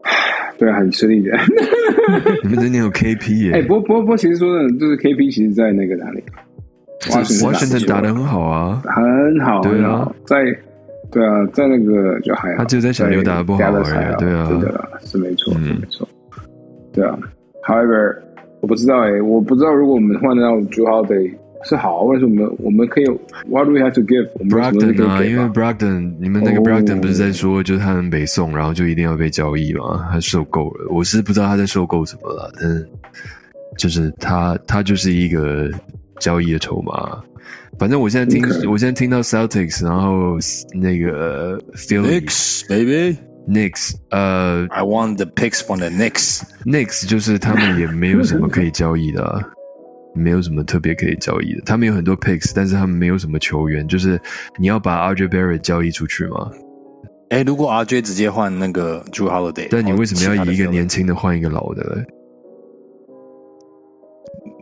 (sighs) 对啊，很吃力的。(laughs) 你们今年有 KP 耶？(laughs) 哎，不不不，其实说的，就是 KP 其实在那个哪里？华盛顿打的很好啊，很好，对啊，在。对啊，在那个就还好，他只有在小牛打的不好而已。对啊，是的，是没错，是没错。对啊，However，我不知道哎，我不知道如果我们换到 Drew Holiday 是好，为什么我们可以？What do we have to give？Brogden 啊，因为 Brogden，你们那个 Brogden 不是在说，就是他们北宋，然后就一定要被交易嘛？他受够了，我是不知道他在受够什么了，但是就是他，他就是一个交易的筹码。反正我现在听，我现在听到 Celtics，然后那个 Felix baby，Knicks，呃，I want the picks from the Knicks。Knicks 就是他们也没有什么可以交易的，没有什么特别可以交易的。他们有很多 picks，但是他们没有什么球员。就是你要把 RJ Barrett 交易出去吗？哎，如果 RJ 直接换那个 Drew Holiday，但你为什么要以一个年轻的换一个老的？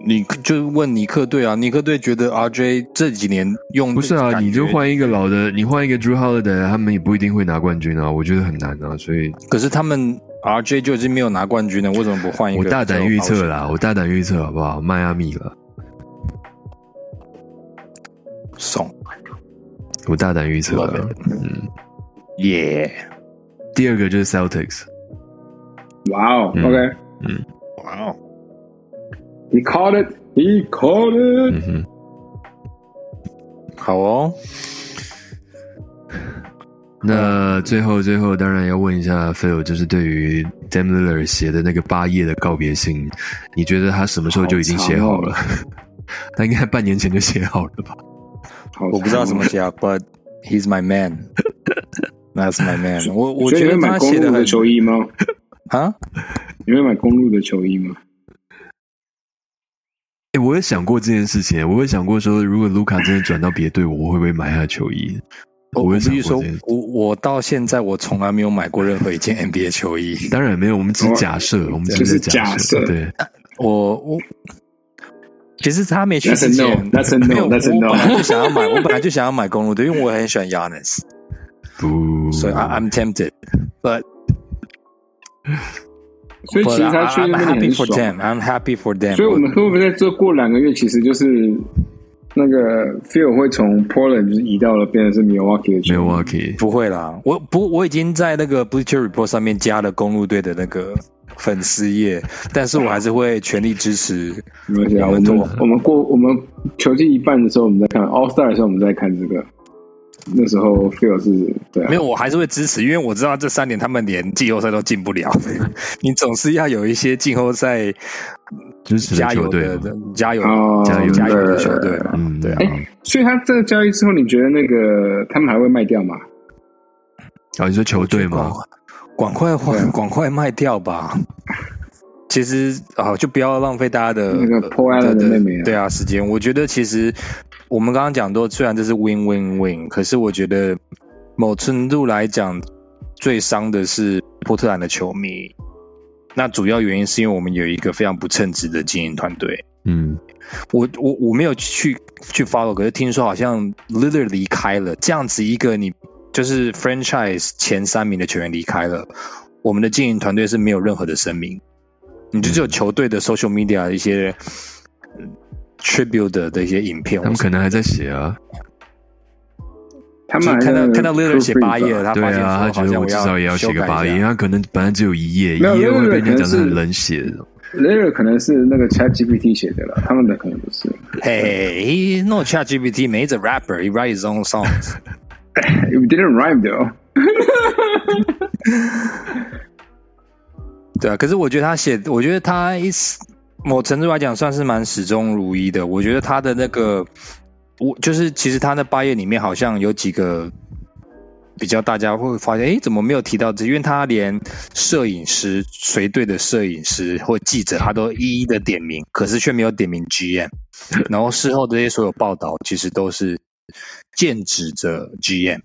你就问尼克队啊，尼克队觉得 RJ 这几年用不是啊，你就换一个老的，你换一个 Drew Holiday，他们也不一定会拿冠军啊，我觉得很难啊，所以。可是他们 RJ 就已经没有拿冠军了，为什么不换一个？我大胆预测啦，我大胆预测好不好？迈阿密了，送。我大胆预测了，嗯，耶。第二个就是 Celtics。哇哦，OK，嗯，哇哦。He called it. He called it. 嗯哼，好哦。那最后最后，当然要问一下 Phil，就是对于 d a m l e r 写的那个八页的告别信，你觉得他什么时候就已经写好了？(laughs) 他应该半年前就写好了吧？我不知道怎么写，But he's my man. That's my man. 我我觉得他写的球衣吗？(laughs) 啊？你会买公路的球衣吗？哎，我也想过这件事情。我也想过说，如果卢卡真的转到别队，我会不会买他的球衣？我必须说，我我到现在我从来没有买过任何一件 NBA 球衣。当然没有，我们只是假设，我们只是假设。对，我我其实他没去之前，(laughs) 没有，我本来就想要买，我本来就想要买公路队，因为我很喜欢 Yanis。不，所以 I'm tempted，but。所以其实他去那边很爽。I'm happy for them。所以我们会不会在这过两个月，其实就是那个 Phil 会从 Portland 就是移到了变成是 Milwaukee 的 Milwaukee？不会啦，我不我已经在那个 Bleacher Report 上面加了公路队的那个粉丝页，但是我还是会全力支持。没关系啊，我们我们过我们球季一半的时候，我们再看 All Star 的时候，我们再看这个。那时候 feel 是对，没有，我还是会支持，因为我知道这三年他们连季后赛都进不了，(laughs) 你总是要有一些季后赛支持加油的加油加油加油的球队，嗯，对啊。所以他这个交易之后，你觉得那个他们还会卖掉吗？啊，你说球队吗？赶快换，赶 (laughs) 快卖掉吧。其实啊，就不要浪费大家的那个破案的妹妹，对啊，时间。我觉得其实。我们刚刚讲到，虽然这是 win win win，可是我觉得某程度来讲，最伤的是波特兰的球迷。那主要原因是因为我们有一个非常不称职的经营团队。嗯，我我我没有去去 follow，可是听说好像 Lillard 离开了，这样子一个你就是 franchise 前三名的球员离开了，我们的经营团队是没有任何的声明，你就只有球队的 social media 一些。Tribute 的一些影片，他们可能还在写啊。他们看到看到 Lillard 写八页，他对啊，他觉得我至少也要写个八页。他可能本来只有一页，一页会被人家讲成冷血的。Lillard 可能是那个 Chat GPT 写的了，他们的可能不是。Hey, he no Chat GPT, he's a rapper. He writes his own songs. It didn't rhyme though. 对啊，可是我觉得他写，我觉得他一。某程度来讲，算是蛮始终如一的。我觉得他的那个，我就是其实他那八页里面好像有几个比较，大家会发现，哎，怎么没有提到这？因为他连摄影师、随队的摄影师或记者，他都一一的点名，可是却没有点名 GM。(laughs) 然后事后这些所有报道，其实都是剑指着 GM。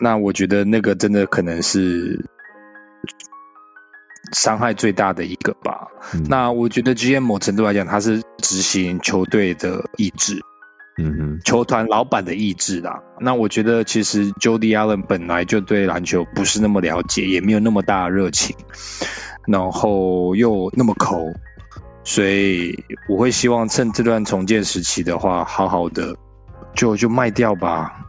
那我觉得那个真的可能是。伤害最大的一个吧。那我觉得 GM 某程度来讲，他是执行球队的意志，嗯哼，球团老板的意志啦。那我觉得其实 Jody Allen 本来就对篮球不是那么了解，也没有那么大的热情，然后又那么抠，所以我会希望趁这段重建时期的话，好好的就就卖掉吧。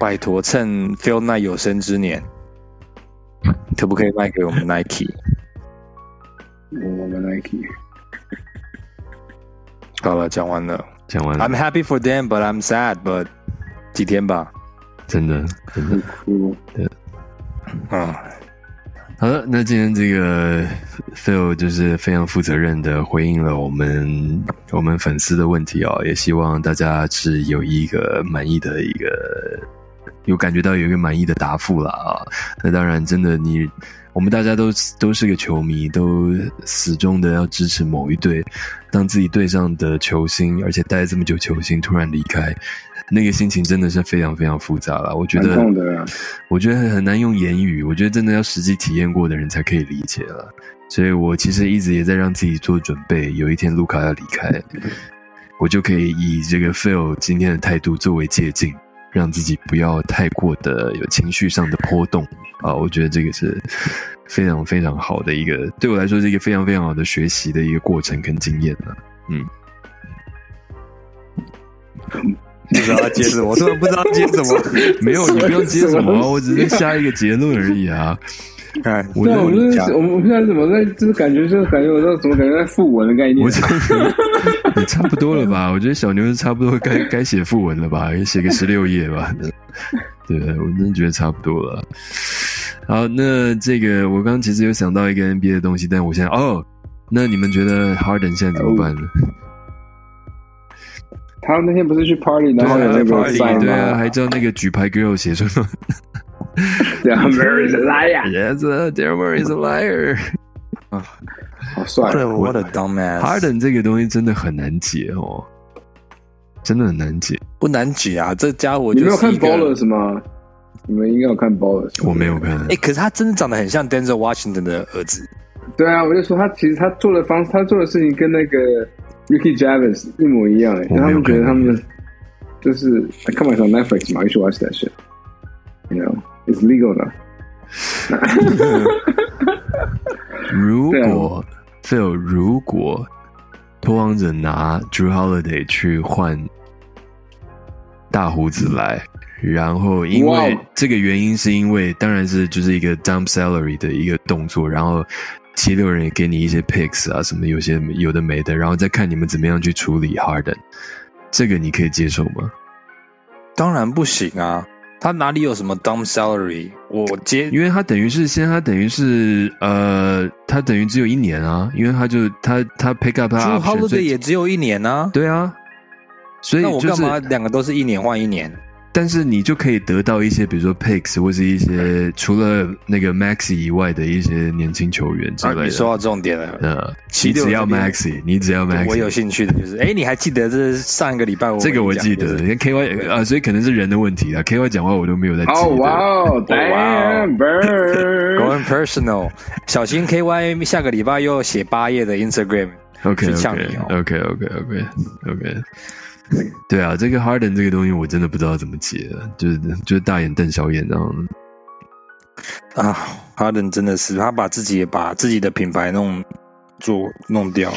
拜托，趁 Phil Knight 有生之年。(laughs) 可不可以卖给我们 Nike？我们 Nike。好了，讲完了，讲完了。I'm happy for them, but I'm sad. But 几天吧。真的，真的。对。啊，好的，那今天这个 Phil 就是非常负责任的回应了我们我们粉丝的问题哦，也希望大家是有一个满意的一个。有感觉到有一个满意的答复了啊。那当然，真的你我们大家都都是个球迷，都始终的要支持某一队。当自己队上的球星，而且待这么久球星突然离开，那个心情真的是非常非常复杂了。我觉得，我觉得很难用言语。我觉得真的要实际体验过的人才可以理解了。所以我其实一直也在让自己做准备，有一天卢卡要离开，我就可以以这个 Phil 今天的态度作为借鉴，让自己不要太过的有情绪上的波动啊。我觉得这个是非常非常好的一个，对我来说是一个非常非常好的学习的一个过程跟经验了。嗯，不知道接什么，我突然不知道接什么。没有，你不用接什么，我只是下一个结论而已啊。(laughs) 哎，我我们我们现在怎么在？就是感觉，就是感觉，我这怎么感觉在复文的概念？我也 (laughs) 差不多了吧？我觉得小牛是差不多该该写复文了吧？也写个十六页吧？(laughs) 对，我真的觉得差不多了。好，那这个我刚刚其实有想到一个 NBA 的东西，但我现在哦，那你们觉得 Harden 现在怎么办呢？他那天不是去 party，然后有那个对啊，还叫那个举牌 girl 写出。Daryl Murray is a liar. Yes, Murray is a liar. 啊，好帅！What a dumbass. Harden 这个东西真的很难解哦，真的很难解。不难解啊，这家伙你没有看 Ballers 吗？你们应该有看 Ballers。我没有看。哎，可是他真的长得很像 Denzel Washington 的儿子。对啊，我就说他其实他做的方，他做的事情跟那个 Ricky Javis 一模一样。哎，他们觉得他们就是看完上 Netflix 嘛，一起 watch that shit，you know。Is legal 的。如果 Phil 如果托王者拿 Drew Holiday 去换大胡子来，然后因为这个原因，是因为当然是就是一个 dump salary 的一个动作，然后七六人也给你一些 picks 啊什么有些有的没的，然后再看你们怎么样去处理 Harden，这个你可以接受吗？当然不行啊。他哪里有什么 dumb salary？我接，因为他等于是现在他等于是呃，他等于只有一年啊，因为他就他他 pick up 他，Holiday 也只有一年啊，对啊，所以那我干嘛两个都是一年换一年？但是你就可以得到一些，比如说 picks 或是一些除了那个 Maxi 以外的一些年轻球员之类的。你说到重点了，呃，你只要 Maxi，你只要 Maxi。我有兴趣的就是，哎，你还记得这上一个礼拜我这个我记得，KY 啊，所以可能是人的问题啊，KY 讲话我都没有在记。哦哇哦，(laughs) Damn，Going personal，小心 KY 下个礼拜又写八页的 Instagram，OK OK OK OK OK。(laughs) 对啊，这个 Harden 这个东西我真的不知道怎么解，就是就是大眼瞪小眼这样。啊，Harden 真的是他把自己把自己的品牌弄做弄掉了。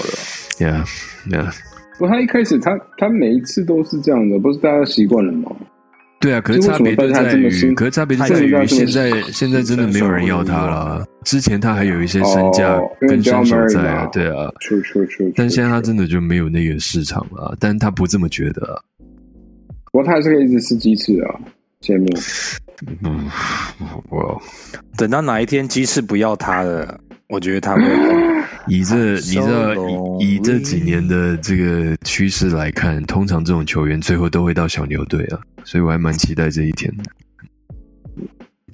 Yeah, yeah。不，他一开始他他每一次都是这样的，不是大家习惯了吗？对啊，可是差别就在于，可是差别就在于，现在现在真的没有人要他了。之前他还有一些身价跟身手在啊，对啊，但现在他真的就没有那个市场了。但他不这么觉得。不过他还是可以一直吃鸡翅啊，节目。嗯，我等到哪一天鸡翅不要他了。我觉得他会 (laughs) 以这你知道以以这几年的这个趋势来看，通常这种球员最后都会到小牛队啊，所以我还蛮期待这一天的。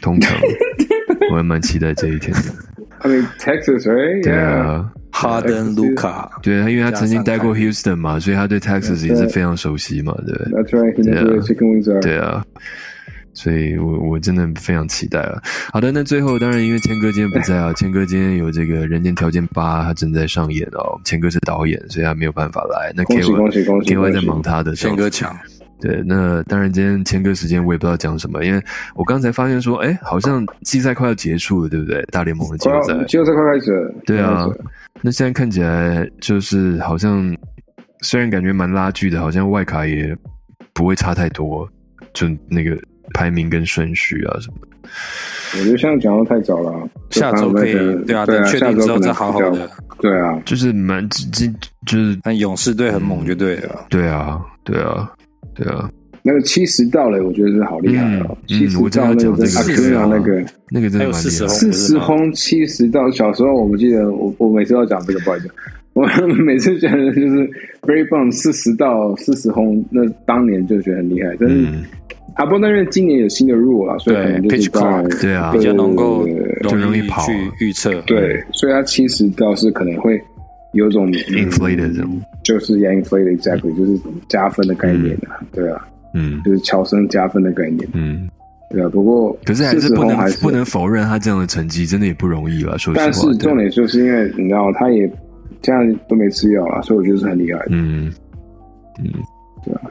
通常 (laughs) 我还蛮期待这一天的。I mean Texas, right? 对啊，哈登、卢卡，对啊，因为他曾经待过 Houston 嘛，所以他对 Texas 也是非常熟悉嘛，对。That's right. 对啊。所以我我真的非常期待啊！好的，那最后当然因为谦哥今天不在啊，谦哥今天有这个人间条件八，他正在上演哦。谦哥是导演，所以他没有办法来。那 K Y K Y 在忙他的。谦哥强。对，那当然今天谦哥时间我也不知道讲什么，因为我刚才发现说，哎，好像季赛快要结束了，对不对？大联盟的季后赛，季后赛快开始了。对啊，那现在看起来就是好像虽然感觉蛮拉锯的，好像外卡也不会差太多，就那个。排名跟顺序啊什么的，我觉得现在讲的太早了。下周可以，对啊，等确定之后再好好的。对啊，就是蛮这就是，但勇士队很猛，就对了。对啊，对啊，对啊。那个七十到了，我觉得是好厉害啊！七十到那个阿 Q 啊，那个那个真的蛮厉害。四十轰七十到，小时候我不记得，我我每次都讲这个，不好意思，我每次觉得就是 very 棒，四十到四十轰，那当年就觉得很厉害，但是。啊，不过因为今年有新的 rule 了，所以可能就是当对啊，比较能够就容易跑去预测。对，所以它其实倒是可能会有种 inflated 这种，就是 inflated exactly 就是加分的概念啊，对啊，嗯，就是乔生加分的概念，嗯，对啊。不过可是还是不能是不能否认他这样的成绩真的也不容易了，说实话。但是重点就是因为你知道他也这样都没吃药啊，所以我觉得是很厉害的。嗯嗯，对啊。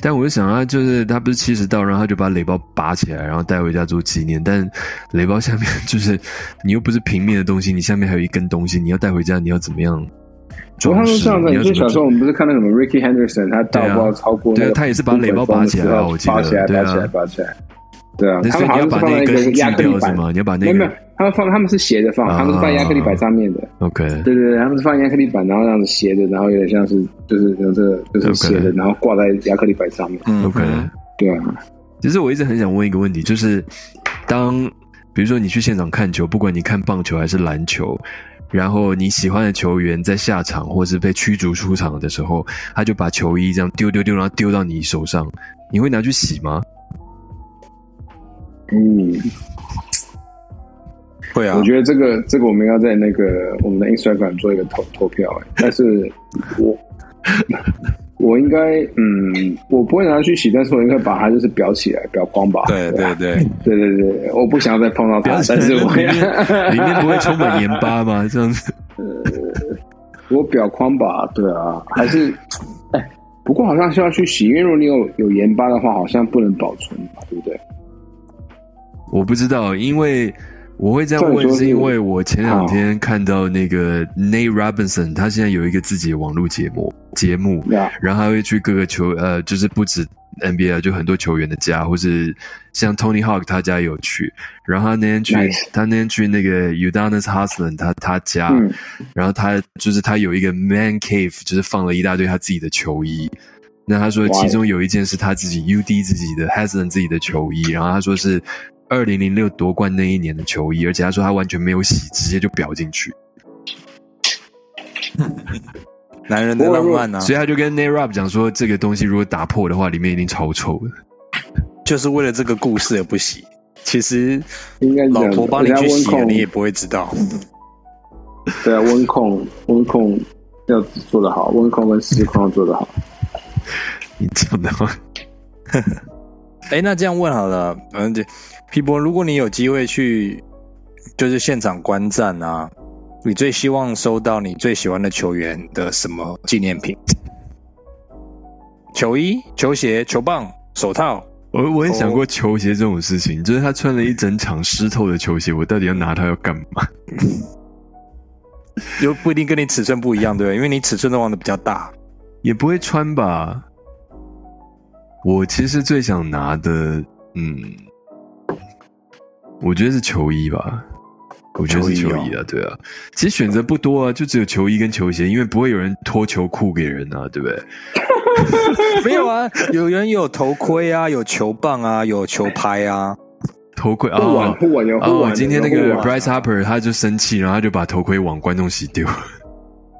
但我就想啊，就是他不是七十道，然后他就把雷包拔起来，然后带回家做纪念。但雷包下面就是你又不是平面的东西，你下面还有一根东西，你要带回家，你要怎么样？他们这样子，就小时候我们不是看那什么 Ricky Henderson，他到不超过，对啊，他也是把雷包拔起来，我记得，拔起来，拔起来，拔起来。对啊，他们好像是放在一个亚克力板吗？你要把那个没有，他们放他们是斜着放，他们是放亚克力板上面的。OK，对对对，他们是放亚克力板，然后这样子斜着，然后有点像是就是用这个就是斜着，然后挂在亚克力板上面。OK，对啊。其实我一直很想问一个问题，就是当比如说你去现场看球，不管你看棒球还是篮球，然后你喜欢的球员在下场或是被驱逐出场的时候，他就把球衣这样丢丢丢，然后丢到你手上，你会拿去洗吗？嗯，会啊。我觉得这个这个我们要在那个我们的 Instagram 做一个投投票，哎，但是我 (laughs) 我应该嗯，我不会拿去洗，但是我应该把它就是裱起来，裱光吧。对对对对对对，我不想要再碰到它，但是我里面 (laughs) 里面不会充满盐巴吗？这样子？呃，我裱框吧，对啊，还是哎，不过好像是要去洗，因为如果你有有盐巴的话，好像不能保存，对不对？我不知道，因为我会这样问，是因为我前两天看到那个 Nate Robinson，他现在有一个自己的网络节目，节目，然后他会去各个球，呃，就是不止 NBA，就很多球员的家，或是像 Tony Hawk 他家有去，然后他那天去，他那天去那个 Udonis Haslam 他他家，然后他就是他有一个 Man Cave，就是放了一大堆他自己的球衣。那他说，其中有一件是他自己 UD 自己的 Haslam 自己的球衣，然后他说是。二零零六夺冠那一年的球衣，而且他说他完全没有洗，直接就裱进去。(laughs) 男人的浪漫啊？所以他就跟 Nate Rob 讲说，这个东西如果打破的话，里面一定超臭的。就是为了这个故事而不洗。其实应该老婆帮你去洗，你也不会知道。对啊，温控温控要做得好，温控跟湿控要做得好。(laughs) 你讲的话，(laughs) 哎，那这样问好了，反正。皮博，如果你有机会去，就是现场观战啊，你最希望收到你最喜欢的球员的什么纪念品？球衣、球鞋、球棒、手套。我我也想过球鞋这种事情，就是他穿了一整场湿透的球鞋，我到底要拿它要干嘛？(laughs) 又不一定跟你尺寸不一样，对不对？因为你尺寸都玩的比较大，也不会穿吧。我其实最想拿的，嗯。我觉得是球衣吧，我觉得是球衣啊，对啊，其实选择不多啊，就只有球衣跟球鞋，因为不会有人脱球裤给人啊，对不对？(laughs) 没有啊，有人有头盔啊，有球棒啊，有球拍啊，头盔啊，护腕护腕有护腕。今天那个 Bryce Harper 他就生气，然后他就把头盔往观众席丢。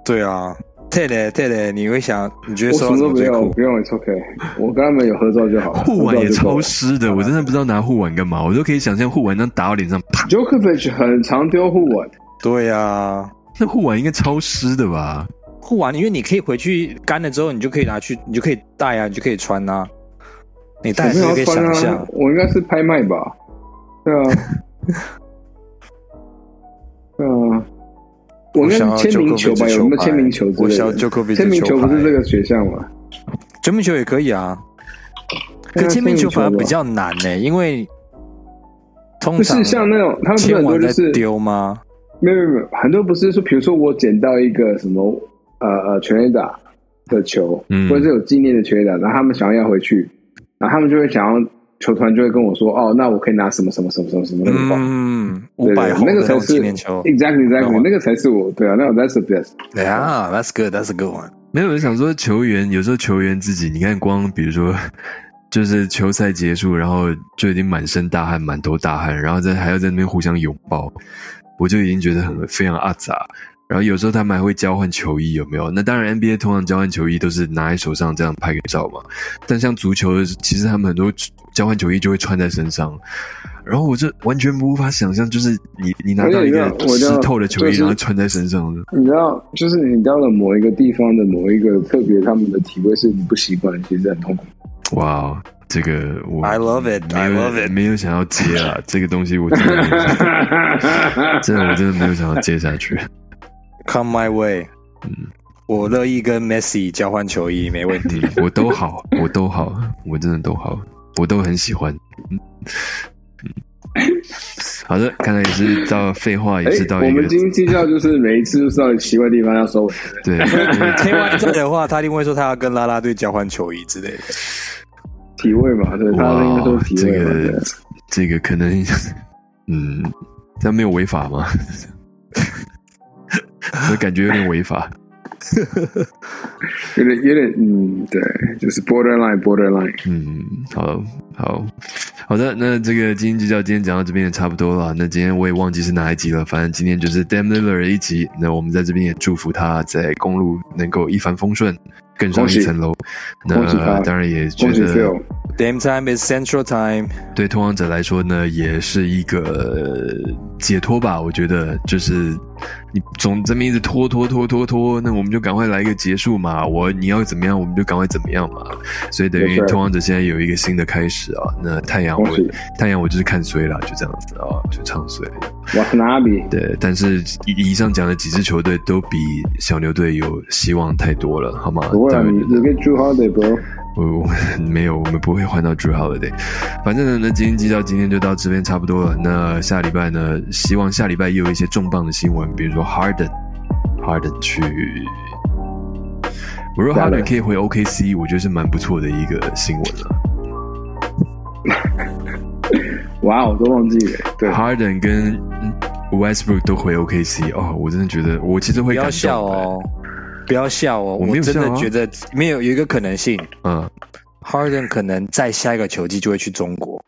对啊。对的，对的，你会想，你觉得什么都不用，不用，OK，我跟他们有合照就好。护腕也超湿的，我真的不知道拿护腕干嘛，我都可以想象护腕能打到脸上。啪 Jokovic 很常丢护腕。对呀，那护腕应该超湿的吧？护腕，因为你可以回去干了之后，你就可以拿去，你就可以戴啊，你就可以穿啊。你戴就可以想象，我应该是拍卖吧？对啊，(laughs) 我想签名球吧，有什么签名球之类的？签名球不是这个选项吗？签名球也可以啊，可签名球反而比较难呢，因为通常是像那种他们很多就是丢吗？没有没有没有，很多不是说，比如说我捡到一个什么呃呃全垒打的球，或者是有纪念的全垒打，然后他们想要要回去，然后他们就会想要。球团就会跟我说：“哦，那我可以拿什么什么什么什么什么那个嗯，五百那个才是纪念球，exactly exactly，那个才是我对啊，那 that's the best。对啊，that's good，that's a good one。没有人想说球员，有时候球员自己，你看光比如说，(laughs) 就是球赛结束，然后就已经满身大汗，满头大汗，然后在还要在那边互相拥抱，我就已经觉得很非常阿杂。然后有时候他们还会交换球衣，有没有？那当然，NBA 通常交换球衣都是拿在手上这样拍个照嘛。但像足球，其实他们很多。交换球衣就会穿在身上。然后我就完全无法想象，就是你你拿到一个湿透的球衣，然后穿在身上的。你知道，就是你到了某一个地方的某一个特别，他们的体会是你不习惯，其实很痛苦。哇，这个我 I love it，I love it，没有想要接啊，(laughs) 这个东西我真的，真的我真的没有想要接下去。Come my way，嗯，我乐意跟 Messi 交换球衣，没问题，我都好，我都好，我真的都好，我都很喜欢。好的，看来也是到废话，也是到一个。我们斤计较就是每一次都是到奇怪地方要收尾。对，开玩笑的话，他一定会说他要跟拉拉队交换球衣之类的。体位嘛，对，他应该都是体位嘛。这个可能，嗯，这样没有违法吗？(laughs) (laughs) 我感觉有点违法。(laughs) 有点有点嗯，对，就是 borderline borderline。嗯，好好好的，那这个今天就叫今天讲到这边也差不多了。那今天我也忘记是哪一集了，反正今天就是 Damn Liver 一集。那我们在这边也祝福他在公路能够一帆风顺。更上一层楼，那当然也觉得 Dame time is Central Time。对通往者来说呢，也是一个解脱吧。我觉得就是你总这么一直拖拖拖拖拖，那我们就赶快来一个结束嘛。我你要怎么样，我们就赶快怎么样嘛。所以等于通往者现在有一个新的开始啊。那太阳我太阳我就是看衰了，就这样子啊，就唱衰。我是哪里？对，但是以上讲的几支球队都比小牛队有希望太多了，好吗？你你跟 Drew Holiday 不？我没有，我们不会换到 Drew Holiday。反正呢，那今天记到今天就到这边差不多了。那下礼拜呢，希望下礼拜也有一些重磅的新闻，比如说 Harden，Harden 去，我说 Harden 可以回 OKC，我觉得是蛮不错的一个新闻了。(laughs) 哇，我都忘记了。对，Harden 跟 Westbrook 都回 OKC 哦，我真的觉得我其实会感动哦。不要笑哦！我真的觉得没有有一个可能性，嗯，Harden 可能在下一个球季就会去中国。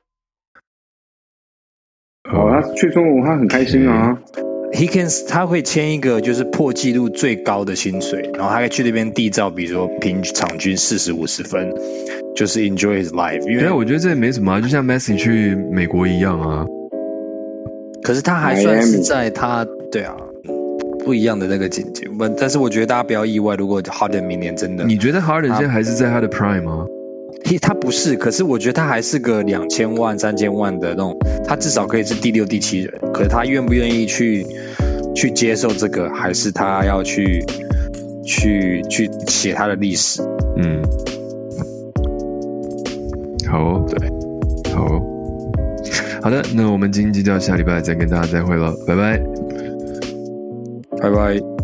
哦，他去中国他很开心啊。He can 他会签一个就是破纪录最高的薪水，然后他可以去那边缔造，比如说平场均四十五十分，就是 enjoy his life。因为我觉得这也没什么，就像 Messi 去美国一样啊。可是他还算是在他对啊。不一样的那个境界，不，但是我觉得大家不要意外，如果 Harden 明年真的，你觉得 Harden 现在还是在他的 Prime 吗？他他不是，可是我觉得他还是个两千万、三千万的那种，他至少可以是第六、第七人。可是他愿不愿意去去接受这个，还是他要去去去写他的历史？嗯，好，对，好，好的，那我们今天就到下礼拜再跟大家再会了，拜拜。拜拜。